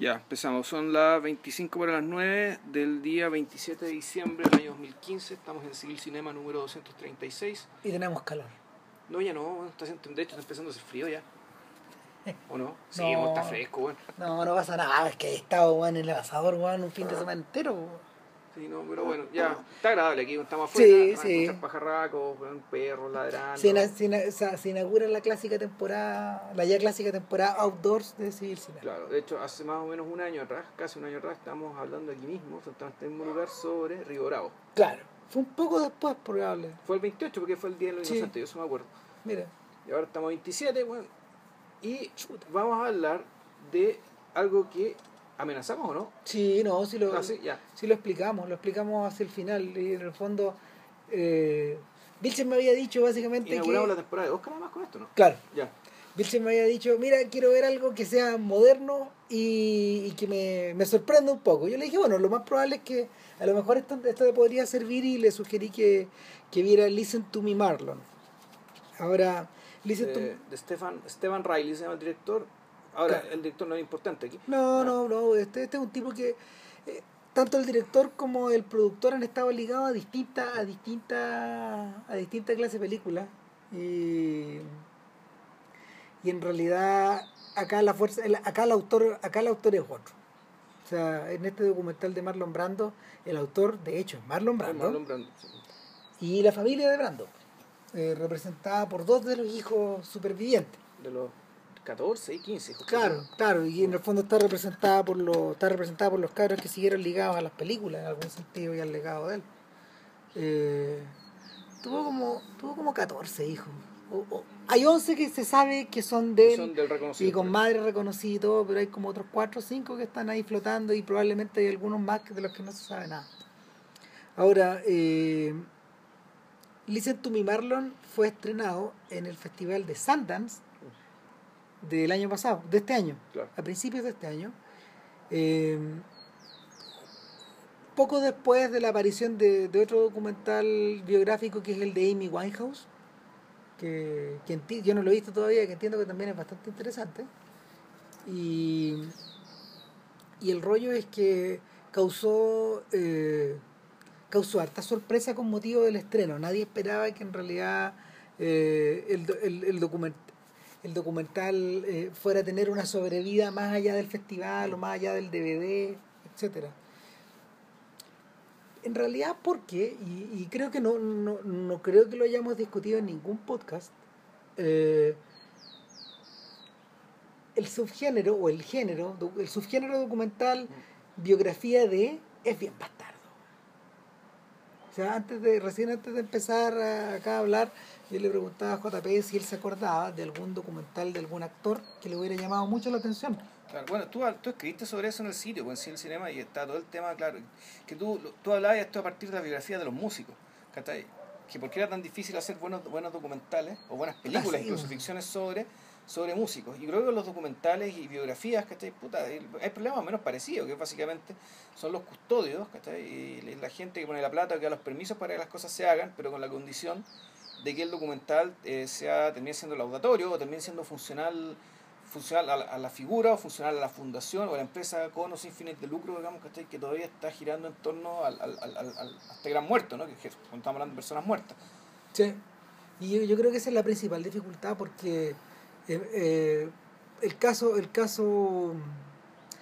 Ya, empezamos. Son las 25 para las 9 del día 27 de diciembre del año 2015. Estamos en Civil Cinema número 236. Y tenemos calor. No, ya no, bueno, está haciendo, de hecho está empezando a hacer frío ya. ¿O no? Sí, No. bueno, está fresco, bueno. No, no pasa nada, es que he estado weón, en el asador weón, un fin de semana entero. weón. Sí, no, pero bueno, ya, está agradable aquí, estamos Sí, afuera, sí. escuchar pajarracos, perros ladrando. Se, ina- se ina- inaugura la clásica temporada, la ya clásica temporada outdoors de Civil Cinema. Claro, de hecho, hace más o menos un año atrás, casi un año atrás, estábamos hablando aquí mismo, sentados en este mismo lugar, sobre Río Bravo. Claro. Fue un poco después, probable. Fue el 28 porque fue el Día de los Sí. Inocentes, yo eso me acuerdo. Mira. Y ahora estamos 27, bueno, y vamos a hablar de algo que amenazamos o no. Sí, no, sí lo, Ah, sí, ya. lo explicamos, lo explicamos hacia el final. Y en el fondo, eh, Vilchen me había dicho básicamente Inauguramos que... la temporada de Oscar además con esto, ¿no? Claro, Ya. Vilchen me había dicho, mira, quiero ver algo que sea moderno y, y que me, me sorprenda un poco. Yo le dije, bueno, lo más probable es que a lo mejor esto, esto le podría servir y le sugerí que, que viera Listen to Me Marlon. Ahora, Listen to de Stefan, Stefan Riley se llama el director. Ahora, Claro. el director no es importante aquí. No, no, no, este, este es un tipo que eh, tanto el director como el productor han estado ligados a distintas a distintas a distintas clases de películas y, y en realidad acá la fuerza el- acá el autor acá el autor es otro. O sea, en este documental de Marlon Brando, el autor de hecho es Marlon Brando Marlon Brando, sí. y la familia de Brando, eh, representada por dos de los hijos supervivientes. De los 14 y 15. justo. Claro, claro, y en el fondo está representada por los, está representada por los cabros que siguieron ligados a las películas en algún sentido y al legado de él. Eh, tuvo como, tuvo como 14 hijos. O- o- hay 11 que se sabe que son de él Son del reconocido. y con madre reconocida y todo, pero hay como otros 4 o 5 que están ahí flotando y probablemente hay algunos más de los que no se sabe nada. Ahora, eh, Listen to Me Marlon fue estrenado en el festival de Sundance del año pasado, de este año, Claro. a principios de este año. Eh, poco después de la aparición de, de otro documental biográfico que es el de Amy Winehouse, que, que yo no lo he visto todavía, que entiendo que también es bastante interesante. Y, y el rollo es que causó, eh, causó harta sorpresa con motivo del estreno. Nadie esperaba que en realidad eh, el, el, el document- el documental eh, fuera a tener una sobrevida más allá del festival o más allá del DVD, etcétera. En realidad, ¿por qué? Y, y creo que no, no, no creo que lo hayamos discutido en ningún podcast. eh, el subgénero o el género, el subgénero documental biografía de es bien bastardo. O sea, antes de, recién antes de empezar acá a hablar, yo le preguntaba a JP si él se acordaba de algún documental de algún actor que le hubiera llamado mucho la atención. Claro, bueno, tú, tú escribiste sobre eso en el sitio, pues, en Cine Cinema, y está todo el tema, claro, que tú, tú hablabas esto a partir de la biografía de los músicos, ¿cachai? Que por qué era tan difícil hacer buenos, buenos documentales, o buenas películas, Ah, sí, incluso bueno. ficciones sobre, sobre músicos. Y creo que los documentales y biografías, ¿cachai? Puta, el- hay problemas menos parecidos, que básicamente son los custodios, ¿cachai? Y la gente que pone la plata, que da los permisos para que las cosas se hagan, pero con la condición de que el documental eh, sea termine siendo laudatorio o termine siendo funcional funcional a la, a la figura o funcional a la fundación o a la empresa con o sin fines de lucro, digamos, ¿cachai? que todavía está girando en torno al, al, al, al- a este gran muerto, ¿no? que, que estamos hablando de personas muertas. Sí. Y yo, yo creo que esa es la principal dificultad porque eh, eh, el caso, el caso,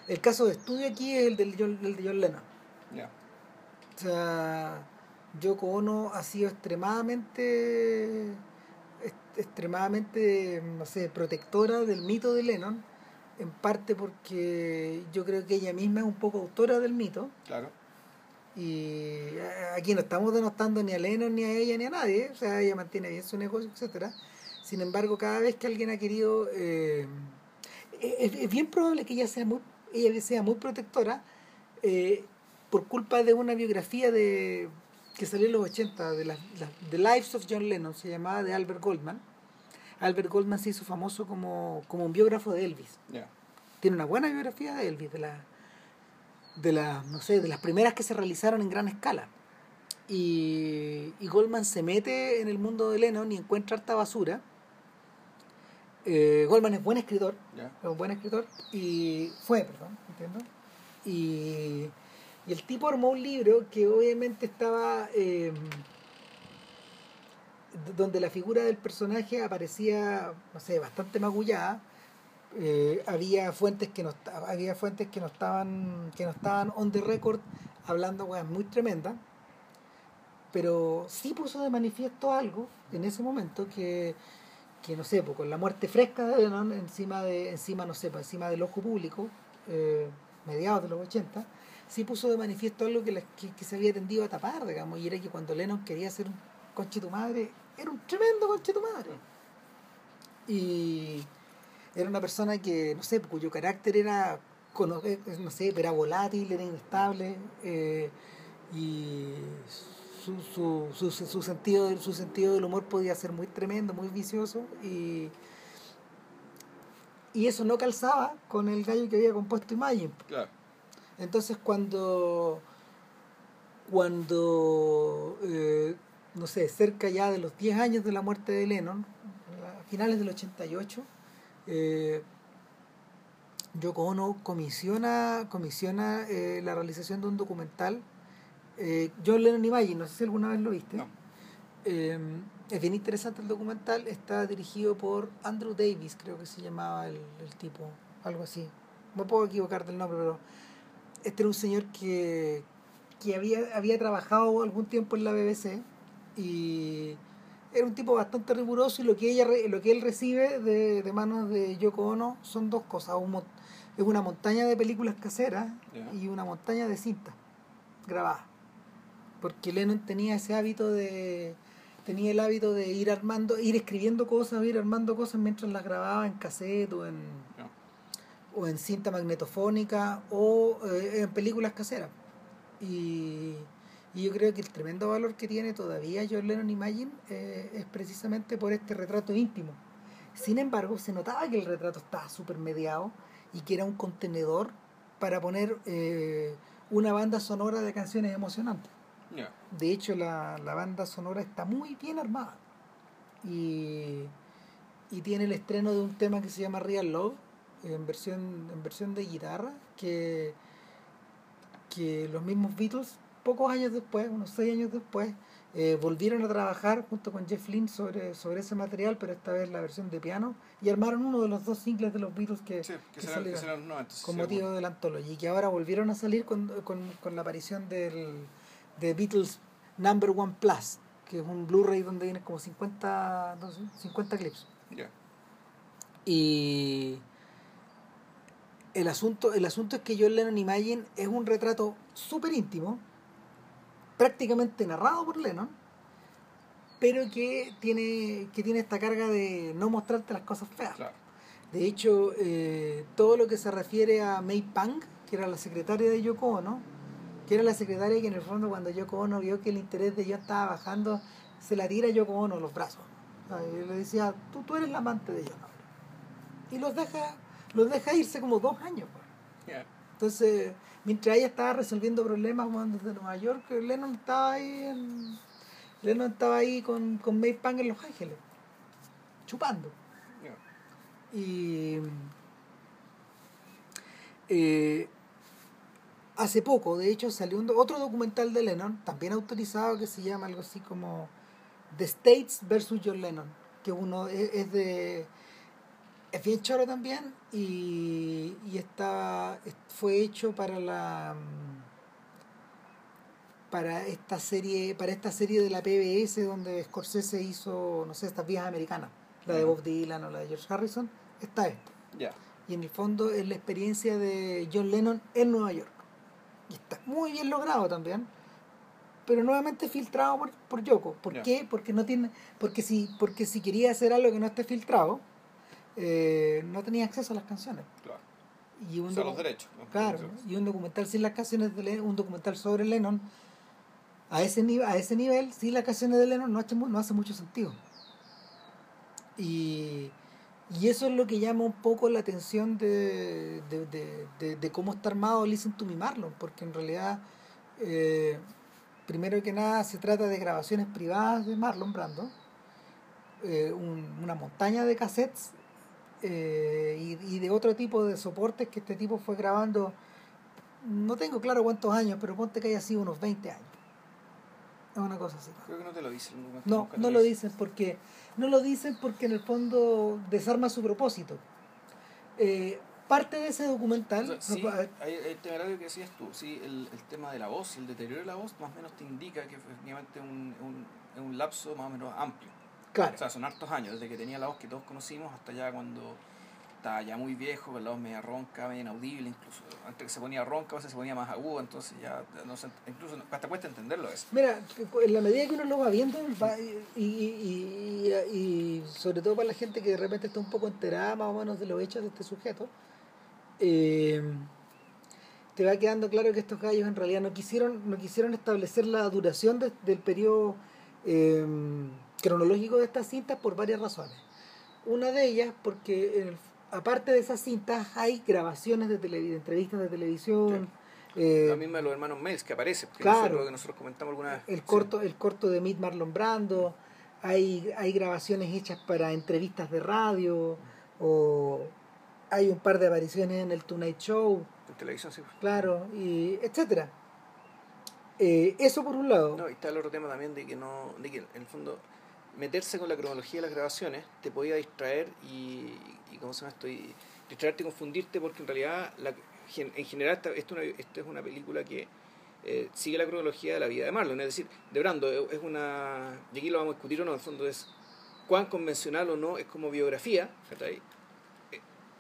el caso de estudio aquí es el del John, el de John Lennon. Ya. O sea, Yoko Ono ha sido extremadamente, extremadamente, no sé, protectora del mito de Lennon, en parte porque yo creo que ella misma es un poco autora del mito. Claro. Y eh, aquí no estamos denostando ni a Lennon, ni a ella, ni a nadie. O sea, ella mantiene bien su negocio, etcétera Sin embargo, cada vez que alguien ha querido... eh, es, es bien probable que ella sea muy, ella sea muy protectora eh, por culpa de una biografía de que salió en los 80, de la, la- The Lives of John Lennon, se llamaba de Albert Goldman. Albert Goldman se hizo famoso como, como un biógrafo de Elvis Ya. tiene una buena biografía de Elvis, de la, de la, no sé, de las primeras que se realizaron en gran escala. Y, y Goldman se mete en el mundo de Lennon y encuentra harta basura. Eh, Goldman es buen escritor, es un buen escritor, y fue, perdón, ¿entiendes? Y, y el tipo armó un libro que obviamente estaba... eh, donde la figura del personaje aparecía, no sé, bastante magullada. Eh, había fuentes que no había fuentes que no estaban que no estaban on the record hablando weas muy tremendas pero sí puso de manifiesto algo en ese momento que, que no sé, pues, con la muerte fresca de Lennon encima de, encima, no sé, encima del ojo público, eh, mediados de los 80, sí puso de manifiesto algo que, la- que, que se había tendido a tapar, digamos, y era que cuando Lennon quería ser un conche tu madre, era un tremendo conche tu madre. Y era una persona que, no sé, cuyo carácter era, eh, no sé, era volátil, era inestable, eh, y su, su, su, su sentido, su sentido del humor podía ser muy tremendo, muy vicioso, y, y eso no calzaba con el gallo que había compuesto Imagine. Claro. Entonces cuando cuando eh, no sé, cerca ya de los 10 años de la muerte de Lennon, a finales del 88, eh, Yoko Ono comisiona, comisiona eh, la realización de un documental, eh, John Lennon Imagine, no sé si alguna vez lo viste. No. Eh, es bien interesante el documental, está dirigido por Andrew Davis, creo que se llamaba el, el tipo, algo así. Me puedo equivocar del nombre, pero este era un señor que, que había, había trabajado algún tiempo en la BBC y era un tipo bastante riguroso y lo que ella lo que él recibe de, de manos de Yoko Ono son dos cosas, un es una montaña de películas caseras y una montaña de cintas grabadas. Porque Lennon tenía ese hábito de tenía el hábito de ir armando, ir escribiendo cosas, ir armando cosas mientras las grababa en cassette o en. O en cinta magnetofónica o eh, en películas caseras. Y, y yo creo que el tremendo valor que tiene todavía John Lennon Imagine eh, es precisamente por este retrato íntimo. Sin embargo, se notaba que el retrato estaba súper mediado y que era un contenedor para poner eh, una banda sonora de canciones emocionantes. De hecho, la, la banda sonora está muy bien armada. Y, y tiene el estreno de un tema que se llama Real Love, en versión, en versión de guitarra, que, que los mismos Beatles, pocos años después, unos seis años después, eh, volvieron a trabajar junto con Jeff Lynne sobre, sobre ese material, pero esta vez la versión de piano, y armaron uno de los dos singles de los Beatles que, Sí, que que serán, que salieron serán los 90. sí, con motivo de la antología y que ahora volvieron a salir con, con, con la aparición del de Beatles Number One Plus que es un Blu-ray donde vienen como 50 no sé, 50 clips Ya. y el asunto el asunto es que John Lennon Imagine es un retrato súper íntimo prácticamente narrado por Lennon pero que tiene que tiene esta carga de no mostrarte las cosas feas Claro. de hecho, eh, todo lo que se refiere a May Pang, que era la secretaria de Yoko Ono, que era la secretaria que en el fondo cuando Yoko Ono vio que el interés de ella estaba bajando, se la tira a Yoko Ono los brazos. Y le decía, tú, tú eres la amante de ella. ¿no? Y los deja, los deja irse como dos años. pues. Entonces, mientras ella estaba resolviendo problemas desde Nueva York, Lennon estaba ahí en, Lennon estaba ahí con, con May Pang en Los Ángeles, chupando. Y eh, hace poco, de hecho, salió un otro documental de Lennon, también autorizado, que se llama algo así como The States versus John Lennon, que uno es, es de... Es bien choro también y, y está, es- fue hecho para la para esta serie para esta serie de la PBS donde Scorsese hizo no sé estas vías americanas la de. Bob Dylan o la de George Harrison está esta. Y en el fondo es la experiencia de John Lennon en Nueva York. Y está muy bien logrado también pero nuevamente filtrado por, por Yoko. ¿por qué? porque no tiene porque si porque si quería hacer algo que no esté filtrado eh, no tenía acceso a las canciones Claro. y un O sea, docu- los derechos. y un documental sin las canciones de Lennon, un documental sobre Lennon, a ese, nivel a ese nivel, sin las canciones de Lennon no hace, mu- no hace mucho sentido. Y, y eso es lo que llama un poco la atención de, de, de, de- de cómo está armado Listen to Me Marlon, porque en realidad, eh, primero que nada, se trata de grabaciones privadas de Marlon Brando, eh, un- una montaña de cassettes eh, y, y de otro tipo de soportes que este tipo fue grabando, no tengo claro cuántos años, pero ponte que haya sido unos 20 años. Es una cosa así. Creo que no te lo dicen. No, lo dicen porque no lo dicen porque en el fondo desarma su propósito. Eh, parte de ese documental, O sea, no, sí, hay, el temerario que decías tú, sí, el, el tema de la voz el deterioro de la voz más o menos te indica que efectivamente es un, un, es un lapso más o menos amplio. Claro, O sea, son hartos años, desde que tenía la voz que todos conocimos hasta ya cuando estaba ya muy viejo, con la voz media ronca, media inaudible, incluso antes que se ponía ronca, a veces se ponía más aguda, entonces ya no sé, incluso hasta cuesta entenderlo eso. Mira, en la medida que uno lo va viendo, va- y, y, y- y sobre todo para la gente que de repente está un poco enterada más o menos de los hechos de este sujeto, eh, te va quedando claro que estos gallos en realidad no quisieron, no quisieron establecer la duración de- del periodo eh, cronológico de estas cintas por varias razones. Una de ellas porque en el- aparte de esas cintas hay grabaciones de, televi- de entrevistas de televisión. eh, la misma de los hermanos Mails que aparece, porque claro. nosotros, que nosotros comentamos alguna vez. el Sí. corto el corto de Meet Marlon Brando hay hay grabaciones hechas para entrevistas de radio o hay un par de apariciones en el Tonight Show En televisión, sí. claro y etcétera Eh, eso por un lado No, y está el otro tema también de que no, de que en el fondo meterse con la cronología de las grabaciones te podía distraer y, y ¿cómo se llama esto? Y distraerte y confundirte porque en realidad la, en general esta, esto, una- esto es una película que eh, sigue la cronología de la vida de Marlon, es decir, de Brando es es una, y aquí lo vamos a discutir o no, en el fondo es cuán convencional o no es como biografía. Eh,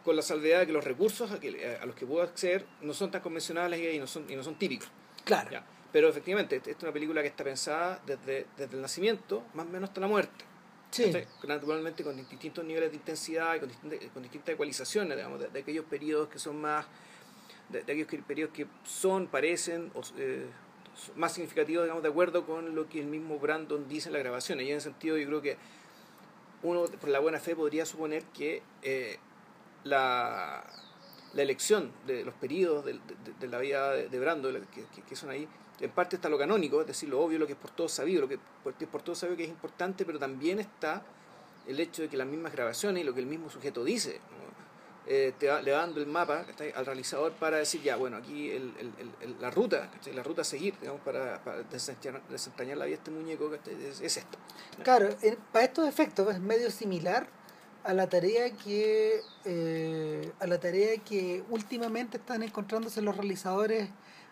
con la salvedad de que los recursos a, que, a los que puedo acceder no son tan convencionales y no son, y no son típicos. claro Ya. Pero efectivamente, esta es una película que está pensada desde, desde el nacimiento, más o menos hasta la muerte. sí ¿cachai? Naturalmente con distintos niveles de intensidad y con distintas, con distintas ecualizaciones, digamos, de, de aquellos periodos que son más, de, de aquellos que- periodos que son, parecen, o, eh, más significativos, digamos, de acuerdo con lo que el mismo Brandon dice en la grabación. Y en ese sentido yo creo que uno, por la buena fe, podría suponer que eh, la, la elección de los periodos de, la vida de, de Brando, la- que, que- que son ahí, en parte está lo canónico, es decir, lo obvio, lo que es por todos sabido, lo que es por todos sabido que es importante, pero también está el hecho de que las mismas grabaciones y lo que el mismo sujeto dice. Eh, te va, le dando el mapa al realizador para decir, ya, bueno, aquí el, el- la ruta, la ruta a seguir, digamos, para, para desentrañar, la vida de este muñeco, es, es esta. Claro, para estos efectos es medio similar a la tarea que eh, a la tarea que últimamente están encontrándose los realizadores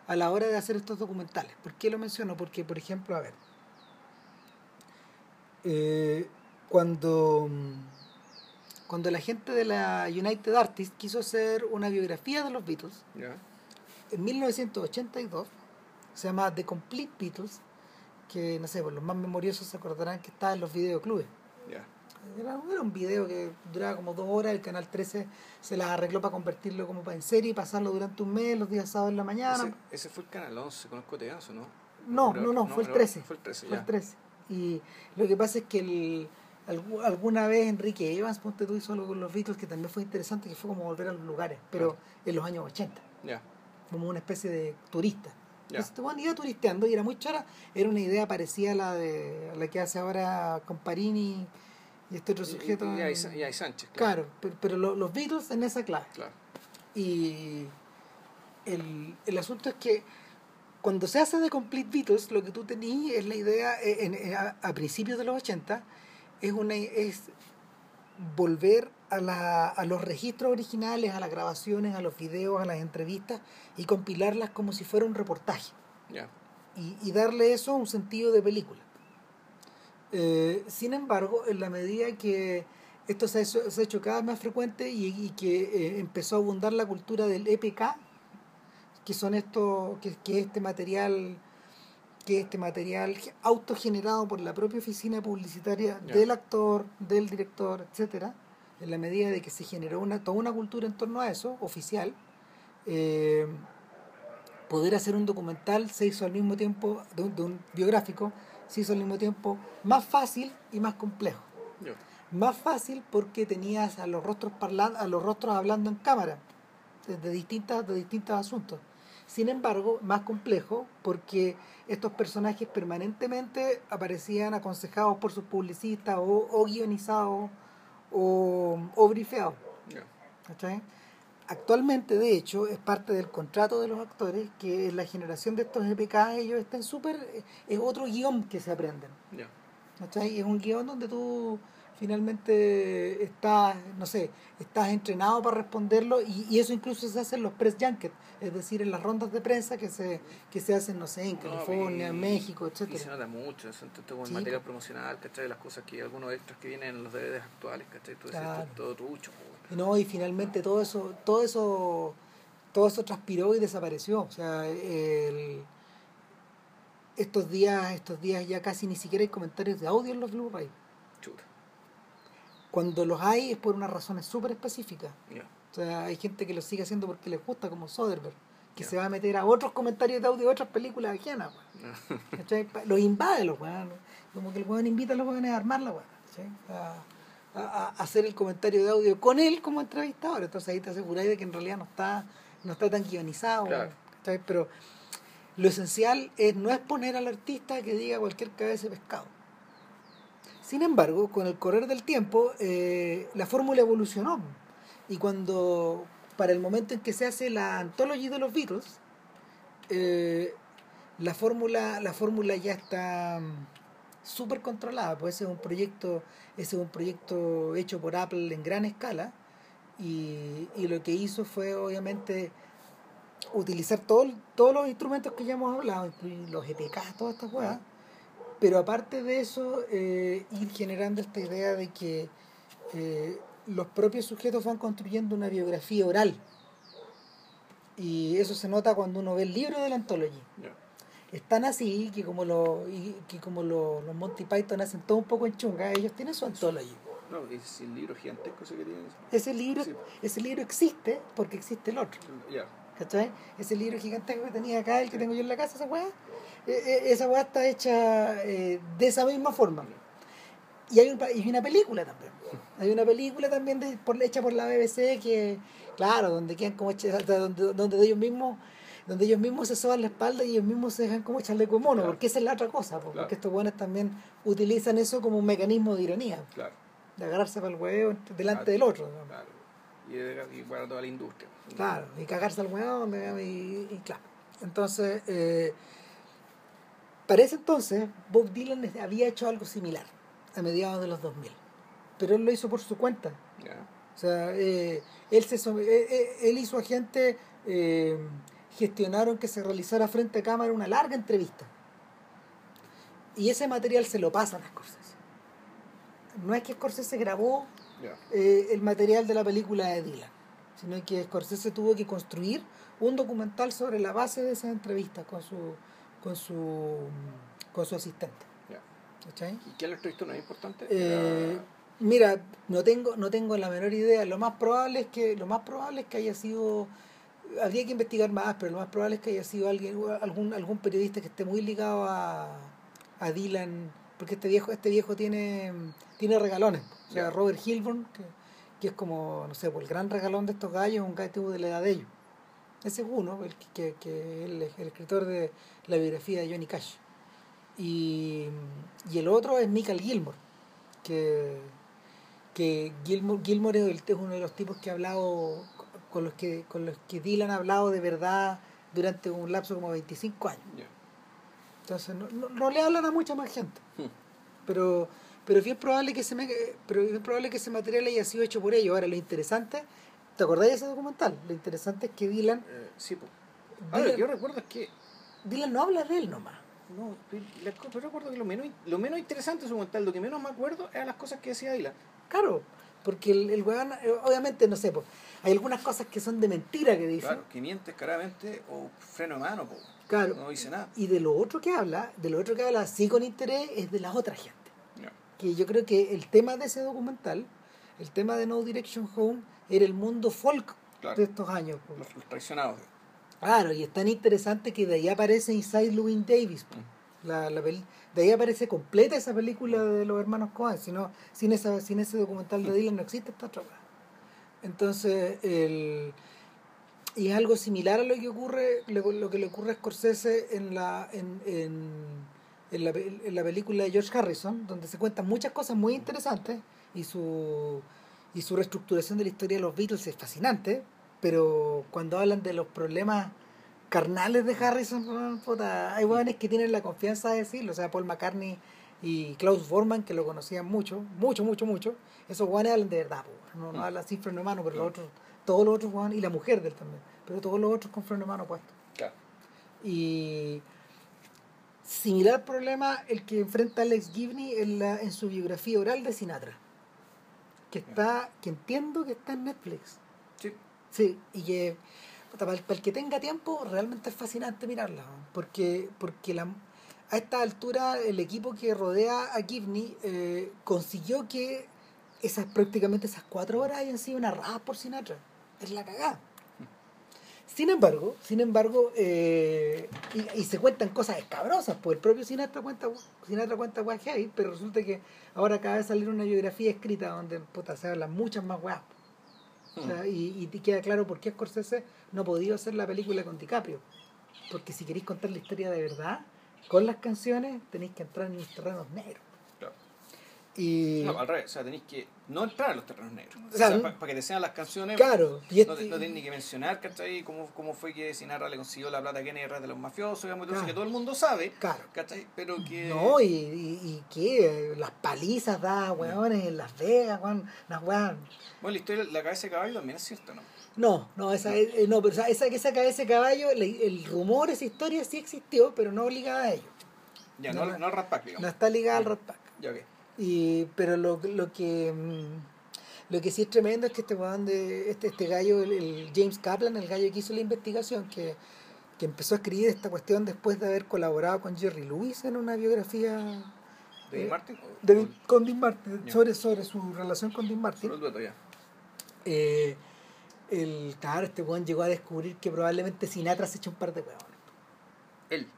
a la hora de hacer estos documentales. ¿Por qué lo menciono? Porque, por ejemplo, a ver, eh, cuando cuando la gente de la United Artists quiso hacer una biografía de los Beatles en 1982 se llama The Complete Beatles que no sé, por los más memoriosos se acordarán que estaba en los videoclubes. Era, era un video que duraba como dos horas, el canal 13 se las arregló para convertirlo como para en serie y pasarlo durante un mes, los días sábados en la mañana. Ese, ese fue el canal 11, conozco Teganzo, ¿no? no, Pero- no, no, fue el pero 13. Fue el 13, Fue el 13. Y lo que pasa es que el, algu- alguna vez Enrique Evans, ponte tú, hizo algo con los Beatles que también fue interesante, que fue como volver a los lugares, pero en los años 80, Ya, como una especie de turista. ya. Entonces, este weón iba turisteando y era muy chora. Era una idea parecida a la de a la que hace ahora Comparini y este otro sujeto. Y, y hay, en- y hay Sánchez, Claro, pero, pero lo- los Beatles en esa clase. claro. Y el, el asunto es que cuando se hace de Complete Beatles, lo que tú tenías es la idea, eh, en- en- a, a principios de los 80, es, una, es volver a, la, a los registros originales, a las grabaciones, a los videos, a las entrevistas y compilarlas como si fuera un reportaje Ya. y, y darle eso un sentido de película. Eh, sin embargo, en la medida que esto se ha hecho, se ha hecho cada vez más frecuente y, y que eh, empezó a abundar la cultura del EPK, que son estos, que, que este material que este material autogenerado por la propia oficina publicitaria del actor, del director, etcétera, en la medida de que se generó una, toda una cultura en torno a eso, oficial, eh, poder hacer un documental se hizo al mismo tiempo, de un, de un biográfico, se hizo al mismo tiempo más fácil y más complejo. Más fácil porque tenías a los rostros parlan- a los rostros hablando en cámara de, distintas, de distintos asuntos. Sin embargo, más complejo porque estos personajes permanentemente aparecían aconsejados por sus publicistas o, o guionizados o, o brifeados. ¿cachai? Actualmente, de hecho, es parte del contrato de los actores que en la generación de estos EPK ellos están súper... Es otro guion que se aprenden. ¿cachai? Es un guion donde tú finalmente estás, no sé, estás entrenado para responderlo y, y, eso incluso se hace en los press junkets, es decir, en las rondas de prensa que se, que se hacen, no sé, en California, en México, etc. Y se nota mucho, eso, material promocional, ¿cachai? Las cosas que, algunos extras que vienen en los DVDs actuales, ¿cachai? Claro. eso, todo trucho. No, y finalmente todo eso, todo eso, todo eso transpiró y desapareció, o sea, el estos días, estos días ya casi ni siquiera hay comentarios de audio en los Blu-ray. Cuando los hay es por unas razones súper específicas. O sea, hay gente que lo sigue haciendo porque les gusta, como Soderbergh, que se va a meter a otros comentarios de audio de otras películas ajenas. los invade los weones. Como que el weón invita a los weones a armarla, a, a, hacer el comentario de audio con él como entrevistador. Entonces ahí te aseguráis de que en realidad no está, no está tan guionizado. Pero lo esencial es no es poner al artista que diga cualquier cabeza de pescado. Sin embargo, con el correr del tiempo, eh, la fórmula evolucionó. Y cuando, para el momento en que se hace la antología de los Beatles, eh, la fórmula la fórmula ya está súper controlada, pues ese es un proyecto ese es un proyecto hecho por Apple en gran escala y, y lo que hizo fue obviamente utilizar todo, todos los instrumentos que ya hemos hablado, los EPK, todas estas cosas, pero aparte de eso, eh, ir generando esta idea de que eh, los propios sujetos van construyendo una biografía oral. Y eso se nota cuando uno ve el libro de la antología. Tan así que como, lo, que como los Monty Python hacen todo un poco en chunga, ellos tienen su antología. No, es el libro gigantesco ese que tienen. Ese libro, ese libro existe porque existe el otro. ¿Cachai? Ese libro gigantesco que tenía acá, el que tengo yo en la casa, esa weá, e, e, esa weá está hecha eh, de esa misma forma. Y hay, un, y una película también. Hay una película también de, por, hecha por la BBC que, claro, donde quedan como donde, donde ellos mismos donde ellos mismos se soban la espalda y ellos mismos se dejan como chaleco mono, porque esa es la otra cosa, porque estos buenos también utilizan eso como un mecanismo de ironía, de agarrarse para el huevo delante del otro. Y, para toda la industria. Claro, y cagarse al huevo y, y, claro. Entonces, eh, para ese entonces, Bob Dylan había hecho algo similar a mediados de los 2000, pero él lo hizo por su cuenta. O sea, eh, él, se, eh, él y su agente gestionaron que se realizara frente a cámara una larga entrevista. Y ese material se lo pasan a Scorsese. No es que Scorsese grabó eh, el material de la película de Dylan, sino que Scorsese tuvo que construir un documental sobre la base de esa entrevista con su con su con su asistente. ¿Y qué le no es importante? Eh, mira, no tengo no tengo la menor idea. Lo más probable es que lo más probable es que haya sido habría que investigar más, pero lo más probable es que haya sido alguien algún algún periodista que esté muy ligado a, a Dylan, porque este viejo este viejo tiene tiene regalones. O sea, Robert Hilburn, que, es como, no sé, pues, el gran regalón de estos gallos, un gallo de la edad de ellos. Ese es uno, el que, que, el, el, escritor de la biografía de Johnny Cash. Y, y el otro es Michael Gilmore, que, que Gilmore, Gilmore es, uno de los tipos que ha hablado, con los que, con los que Dylan ha hablado de verdad durante un lapso como 25 años. Entonces, no, no, no, le hablan a mucha más gente. Hmm. Pero pero es bien probable que ese pero es probable que ese material haya sido hecho por ellos. Ahora, lo interesante, ¿te acordás de ese documental? Lo interesante es que Dylan... Eh, sí, pues. Ahora, yo recuerdo que... Dylan no habla de él nomás. No, yo recuerdo que lo menos, lo menos interesante de su documental, lo que menos me acuerdo, eran las cosas que decía Dylan. Claro, porque el, el weón, eh, obviamente, no sé, pues, hay algunas cosas que son de mentira que dice. Claro, que miente claramente o freno de mano, pues. Claro. No dice nada. Y de lo otro que habla, de lo otro que habla sí con interés, es de la otra gente que yo creo que el tema de ese documental, el tema de No Direction Home, era el mundo folk de estos años. Los, traicionados. Claro, y es tan interesante que de ahí aparece Inside Louis Davis. Mm. La, la de ahí aparece completa esa película de los hermanos Cohen. Si sin, esa, sin ese documental de Dylan no existe esta otra. Entonces, el, y es algo similar a lo que ocurre, lo, que le ocurre a Scorsese en la, en, en en la, en la película de George Harrison, donde se cuentan muchas cosas muy interesantes y su y su reestructuración de la historia de los Beatles es fascinante, pero cuando hablan de los problemas carnales de Harrison, puta, hay hueones que tienen la confianza de decirlo, o sea, Paul McCartney y Klaus Vorman, que lo conocían mucho, mucho, mucho, mucho, esos hueones hablan de verdad, no, no hablan sin freno de mano, pero los otros, todos los otros hueones, y la mujer de él también, pero todos los otros con freno de mano puesto. Claro. Y similar problema el que enfrenta Alex Gibney en, la, en su biografía oral de Sinatra, que está, que entiendo que está en Netflix. Sí. Sí, y que para, el, que tenga tiempo realmente es fascinante mirarla, porque, porque a esta altura el equipo que rodea a Gibney eh, consiguió que esas prácticamente esas cuatro horas hayan sido narradas por Sinatra. Es la cagada. Sin embargo, sin embargo, eh, y, se cuentan cosas escabrosas, pues el propio Sinatra cuenta, Sinatra cuenta heavy, pero resulta que ahora acaba de salir una biografía escrita donde puta, se hablan muchas más weas. Y, y queda claro por qué Scorsese no ha podido hacer la película con DiCaprio. Porque si queréis contar la historia de verdad, con las canciones tenéis que entrar en los terrenos negros. Y No, al revés, o sea, tenéis que no entrar a los terrenos negros. O sea, para que te sean las canciones, claro, y no, este- te- no tenés ni que mencionar, ¿cachai? Cómo, cómo fue que Sinatra le consiguió la plata a Kennedy de los mafiosos, digamos, Claro. que todo el mundo sabe, claro. ¿cachai? Pero que... No, y, y, y qué, las palizas dadas, weones, en Las Vegas, weón, las weón. Bueno, la historia de la cabeza de caballo también es cierta, ¿no? No, no, esa, es- eh, no, pero esa, esa, esa cabeza de caballo, el, el rumor, esa historia sí existió, pero no ligada a ello. Ya, No, no, no. no, al Rat Pack, digamos. No está ligada al Rat Pack. Ya, ok. Y, pero lo, lo que mm, lo que sí es tremendo es que este de este, este gallo, el, el James Kaplan, el gallo que hizo la investigación, que, que empezó a escribir esta cuestión después de haber colaborado con Jerry Lewis en una biografía ¿De Eh, Martin? de, con Dean Martin, sobre, sobre su relación con Dean Martin. El dueto. Eh, el, claro, este weón llegó a descubrir que probablemente Sinatra se echó un par de weones. Él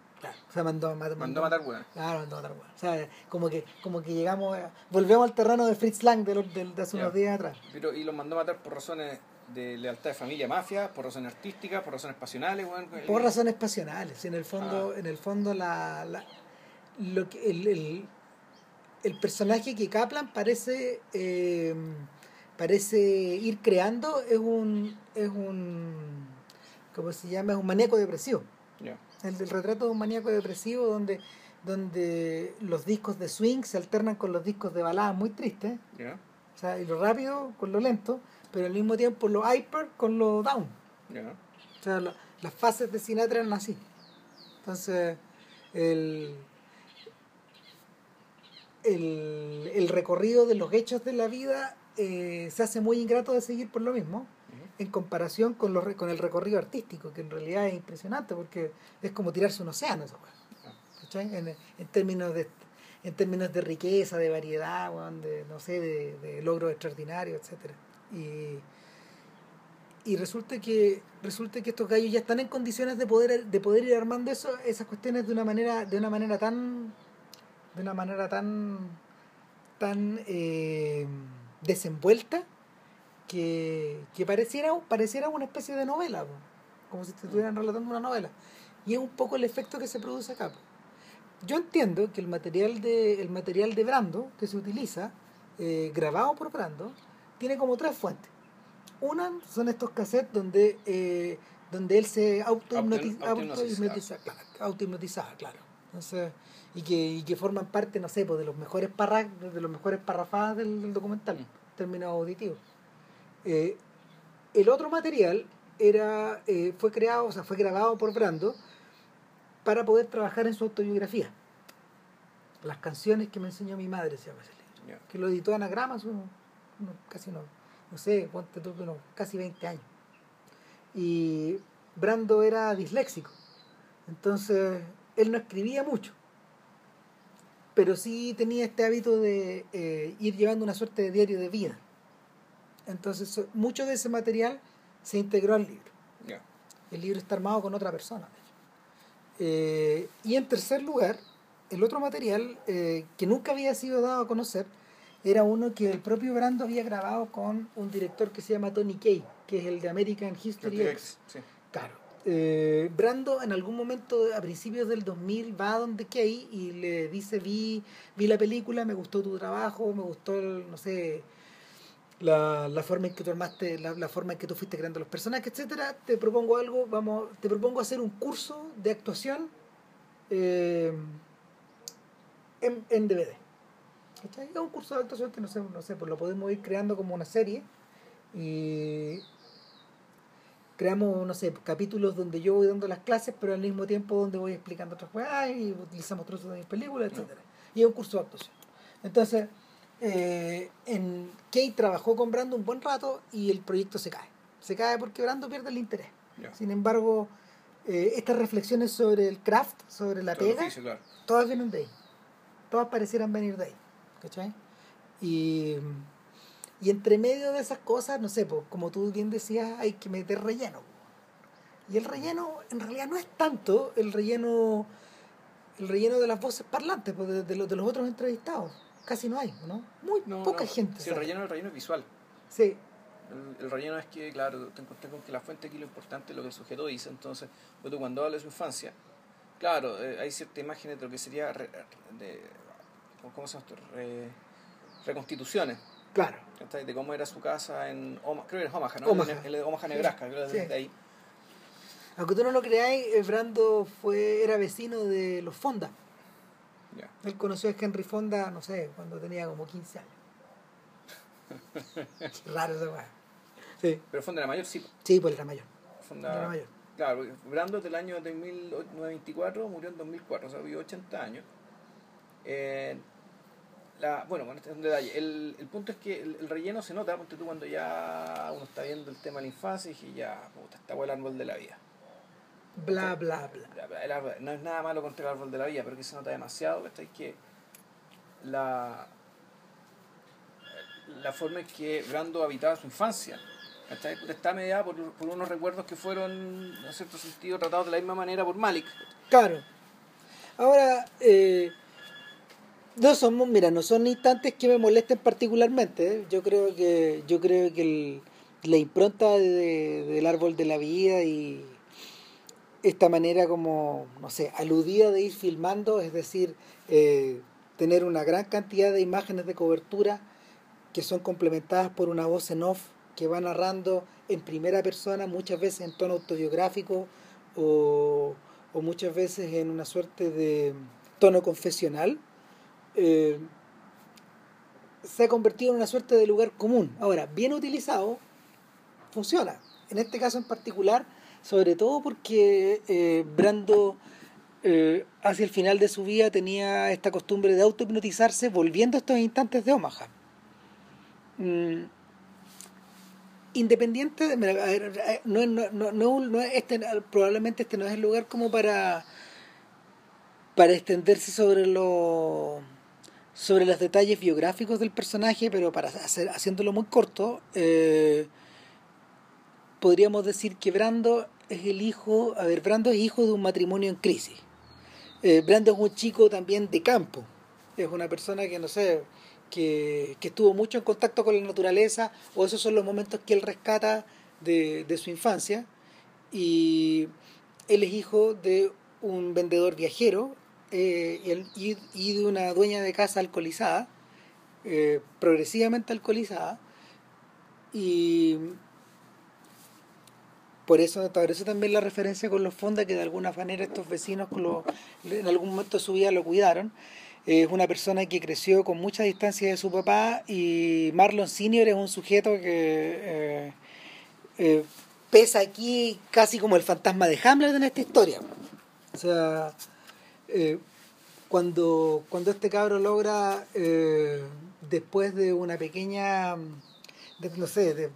o sea, mandó, a matar- mandó a matar weón. Claro, mandó a matar weones. O sea, como que, como que llegamos, a- volvemos al terreno de Fritz Lang de, de, de hace unos días atrás. Pero, y los mandó a matar por razones de lealtad de familia mafia, por razones artísticas, por razones pasionales, weón. Por razones pasionales. En el fondo, Ah. en el fondo la, la- lo que, el, el, el personaje que Kaplan parece eh, parece ir creando es un es un ¿cómo se llama? es un maníaco depresivo. Ya. El del retrato de un maníaco depresivo donde donde los discos de swing se alternan con los discos de baladas muy tristes, o sea, y lo rápido con lo lento, pero al mismo tiempo lo hyper con lo down. O sea, la- las fases de Sinatra eran así. Entonces, el, el, el recorrido de los hechos de la vida eh, se hace muy ingrato de seguir por lo mismo. En comparación con, los, con el recorrido artístico, que en realidad es impresionante, porque es como tirarse un océano esa. En, en términos de en términos de riqueza, de variedad, de no sé, de, de logros extraordinarios, etcétera. Y, y resulta que resulta que estos gallos ya están en condiciones de poder de poder ir armando eso, esas cuestiones de una manera de una manera tan de una manera tan tan eh, desenvuelta que, que pareciera pareciera una especie de novela po, como si te estuvieran relatando una novela y es un poco el efecto que se produce acá po. yo entiendo que el material de el material de Brando que se utiliza eh, grabado por Brando tiene como tres fuentes una son estos cassettes donde donde donde él se auto-hipnotiza, Auto- auto-hipnotiza, claro, auto-hipnotizaba, claro. Entonces, y que, y que forman parte, no sé, pues de los mejores parra, de los mejores parrafadas del, del documental, Mm. auditivos. Eh, el otro material era eh, fue creado, o sea, fue grabado por Brando para poder trabajar en su autobiografía. Las canciones que me enseñó mi madre se llama ese libro Ya. que lo editó Anagrama hace unos, unos- casi no, no sé, ponte tú, casi 20 años. Y Brando era disléxico, entonces él no escribía mucho, pero sí tenía este hábito de eh, ir llevando una suerte de diario de vida. Entonces mucho de ese material se integró al libro. El libro está armado con otra persona. Eh, y en tercer lugar, el otro material eh, que nunca había sido dado a conocer era uno que el propio Brando había grabado con un director que se llama Tony Kaye, que es el de American History X. Sí. Claro. Eh, Brando en algún momento a principios del 2000 va a donde Kay y le dice vi vi la película me gustó tu trabajo me gustó el, no sé la, la forma en que tú armaste, la, la forma en que tú fuiste creando los personajes, etcétera, te propongo algo, vamos, te propongo hacer un curso de actuación eh, en, en DVD. ¿Cachai? Es un curso de actuación que no sé, no sé, pues lo podemos ir creando como una serie y creamos, no sé, capítulos donde yo voy dando las clases, pero al mismo tiempo donde voy explicando otras cosas y utilizamos trozos de mis películas, etcétera. Y es un curso de actuación. Entonces, eh, en Kate trabajó con Brando un buen rato y el proyecto se cae. Se cae porque Brando pierde el interés. Sin embargo, eh, estas reflexiones sobre el craft, sobre la pega, claro. todas vienen de ahí. Todas parecieran venir de ahí. ¿Cachai? Y, y entre medio de esas cosas, no sé, pues, como tú bien decías, hay que meter relleno. Y el relleno, en realidad, no es tanto el relleno el relleno de las voces parlantes pues, de, de los, de los otros entrevistados. Casi no hay, ¿no? Muy No, poca no, gente. Sí, el relleno, el relleno es visual. Sí, El, el relleno es que, claro, te encontré con que la fuente aquí lo importante es lo que el sujeto dice. Entonces, pues tú cuando hablas de su infancia, claro, eh, hay cierta imagen de lo que sería re- de, ¿cómo se llama esto? Re- reconstituciones. claro. De cómo era su casa en Omaha, creo que era Omaha, ¿no? Omaha. En, el de Omaha, Sí, Nebraska, creo que sí. es de ahí. Aunque tú no lo creáis, eh, Brando fue, era vecino de los Fonda. Él conoció a Henry Fonda, no sé, cuando tenía como 15 años. Raro esa weá. Sí, Pero Fonda era mayor, sí. sí, pues era mayor. Fonda, Era mayor. Claro, Brando del año de 1924, murió en 2004, o sea, vivió 80 años. Eh, la, bueno, bueno, este es un detalle. El, el punto es que el, el relleno se nota, ponte tú cuando ya uno está viendo el tema de la infancia y dije, ya, puta, está el árbol de la vida. Bla, bla, bla. El árbol- no es nada malo contra el árbol de la vida, pero que se nota demasiado, ¿cachai? Que la, la forma en que Brando habitaba su infancia, ¿cachai? Está mediada por, por unos recuerdos que fueron, en cierto sentido, tratados de la misma manera por Malik. Claro. Ahora, eh, no son, mira, no son instantes que me molesten particularmente. ¿eh? Yo creo que, yo creo que el- la impronta de- del árbol de la vida y esta manera como, no sé, aludida de ir filmando, es decir, eh, tener una gran cantidad de imágenes de cobertura que son complementadas por una voz en off que va narrando en primera persona, muchas veces en tono autobiográfico o, o muchas veces en una suerte de tono confesional, eh, se ha convertido en una suerte de lugar común. Ahora, bien utilizado, funciona. En este caso en particular, sobre todo porque eh, Brando eh, hacia el final de su vida tenía esta costumbre de auto-hipnotizarse volviendo a estos instantes de Omaha. Mm, independiente eh, no, no, no, no, no es este probablemente este no es el lugar como para para extenderse sobre lo sobre los detalles biográficos del personaje pero para hacer haciéndolo muy corto podríamos decir que Brando es el hijo a ver Brando es hijo de un matrimonio en crisis Eh, Brando es un chico también de campo es una persona que no sé que, que estuvo mucho en contacto con la naturaleza, o esos son los momentos que él rescata de, de su infancia. Y él es hijo de un vendedor viajero eh, y, de una dueña de casa alcoholizada, eh, progresivamente alcoholizada. Y por eso, eso también la referencia con los fonda, que de alguna manera estos vecinos en algún momento de su vida lo cuidaron. Es una persona que creció con mucha distancia de su papá y Marlon Senior es un sujeto que eh, eh, pesa aquí casi como el fantasma de Hamlet en esta historia. O sea, eh, cuando, cuando este cabro logra, después de una pequeña, no sé,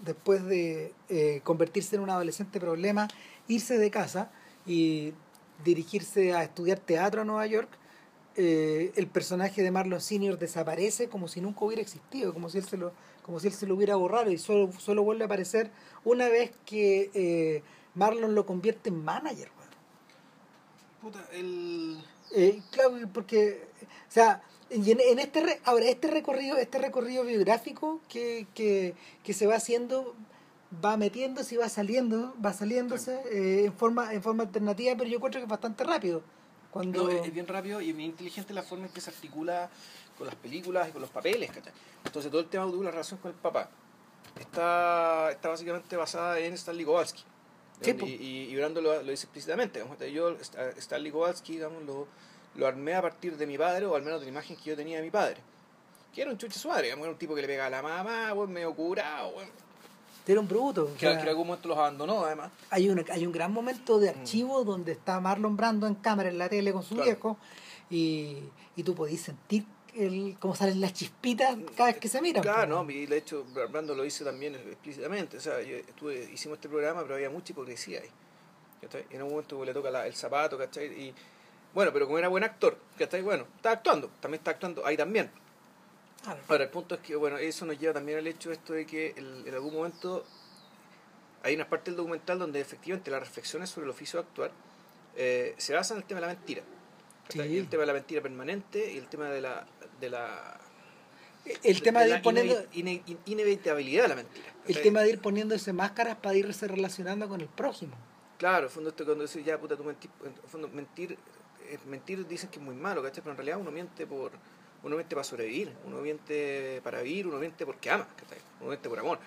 después de eh, convertirse en un adolescente problema, irse de casa y dirigirse a estudiar teatro a Nueva York, eh, el personaje de Marlon Senior desaparece como si nunca hubiera existido, como si él se lo, como si él se lo hubiera borrado y solo, solo vuelve a aparecer una vez que eh, Marlon lo convierte en manager. Puta, el... Eh, claro, porque, o sea, y en, en este re- ahora este recorrido, este recorrido biográfico que, que, que se va haciendo va metiéndose y va saliendo, va saliéndose eh, en forma, en forma alternativa, pero yo encuentro que es bastante rápido. Cuando... No, es, bien rápido y bien inteligente la forma en que se articula con las películas y con los papeles, ¿cachai? Entonces todo el tema de la relación con el papá está, está básicamente basada en Stanley Kowalski. Sí, y, y, y Brando lo, lo dice explícitamente. digamos, Yo, Sta- Stanley Kowalski, digamos, lo, lo armé a partir de mi padre, o al menos de la imagen que yo tenía de mi padre. Que era un chuche su madre, digamos, era un tipo que le pegaba a la mamá, weón, medio curado, weón, Era un bruto. que, en algún momento los abandonó, además. hay, una, hay un gran momento de archivo donde está Marlon Brando en cámara en la tele con su Claro. viejo y, y tú podís sentir el, cómo salen las chispitas cada vez que se miran. Claro, no, y de hecho Brando lo dice también explícitamente. O sea, yo estuve, hicimos este programa, pero había mucha hipocresía ahí. En un momento le toca la- el zapato, ¿cachai? Y bueno, pero como era buen actor, ¿cachai? Bueno, está actuando, también está actuando ahí también. Claro. Ahora, el punto es que, bueno, eso nos lleva también al hecho esto de que el- en algún momento hay una parte del documental donde efectivamente las reflexiones sobre el oficio de actuar eh, se basan en el tema de la mentira. Sí. El tema de la mentira permanente y el tema de la... De la El tema de ir poniendo, inevi- ine- inevitabilidad de la mentira. el tema de ir poniéndose máscaras para irse relacionando con el prójimo. Claro, en fondo esto cuando dices, ya puta, tú mentir, en fondo mentir, mentir dicen que es muy malo, ¿cachai? Pero en realidad uno miente por, uno miente para sobrevivir, uno miente para vivir, uno miente porque ama, ¿cachai? Uno miente por amor.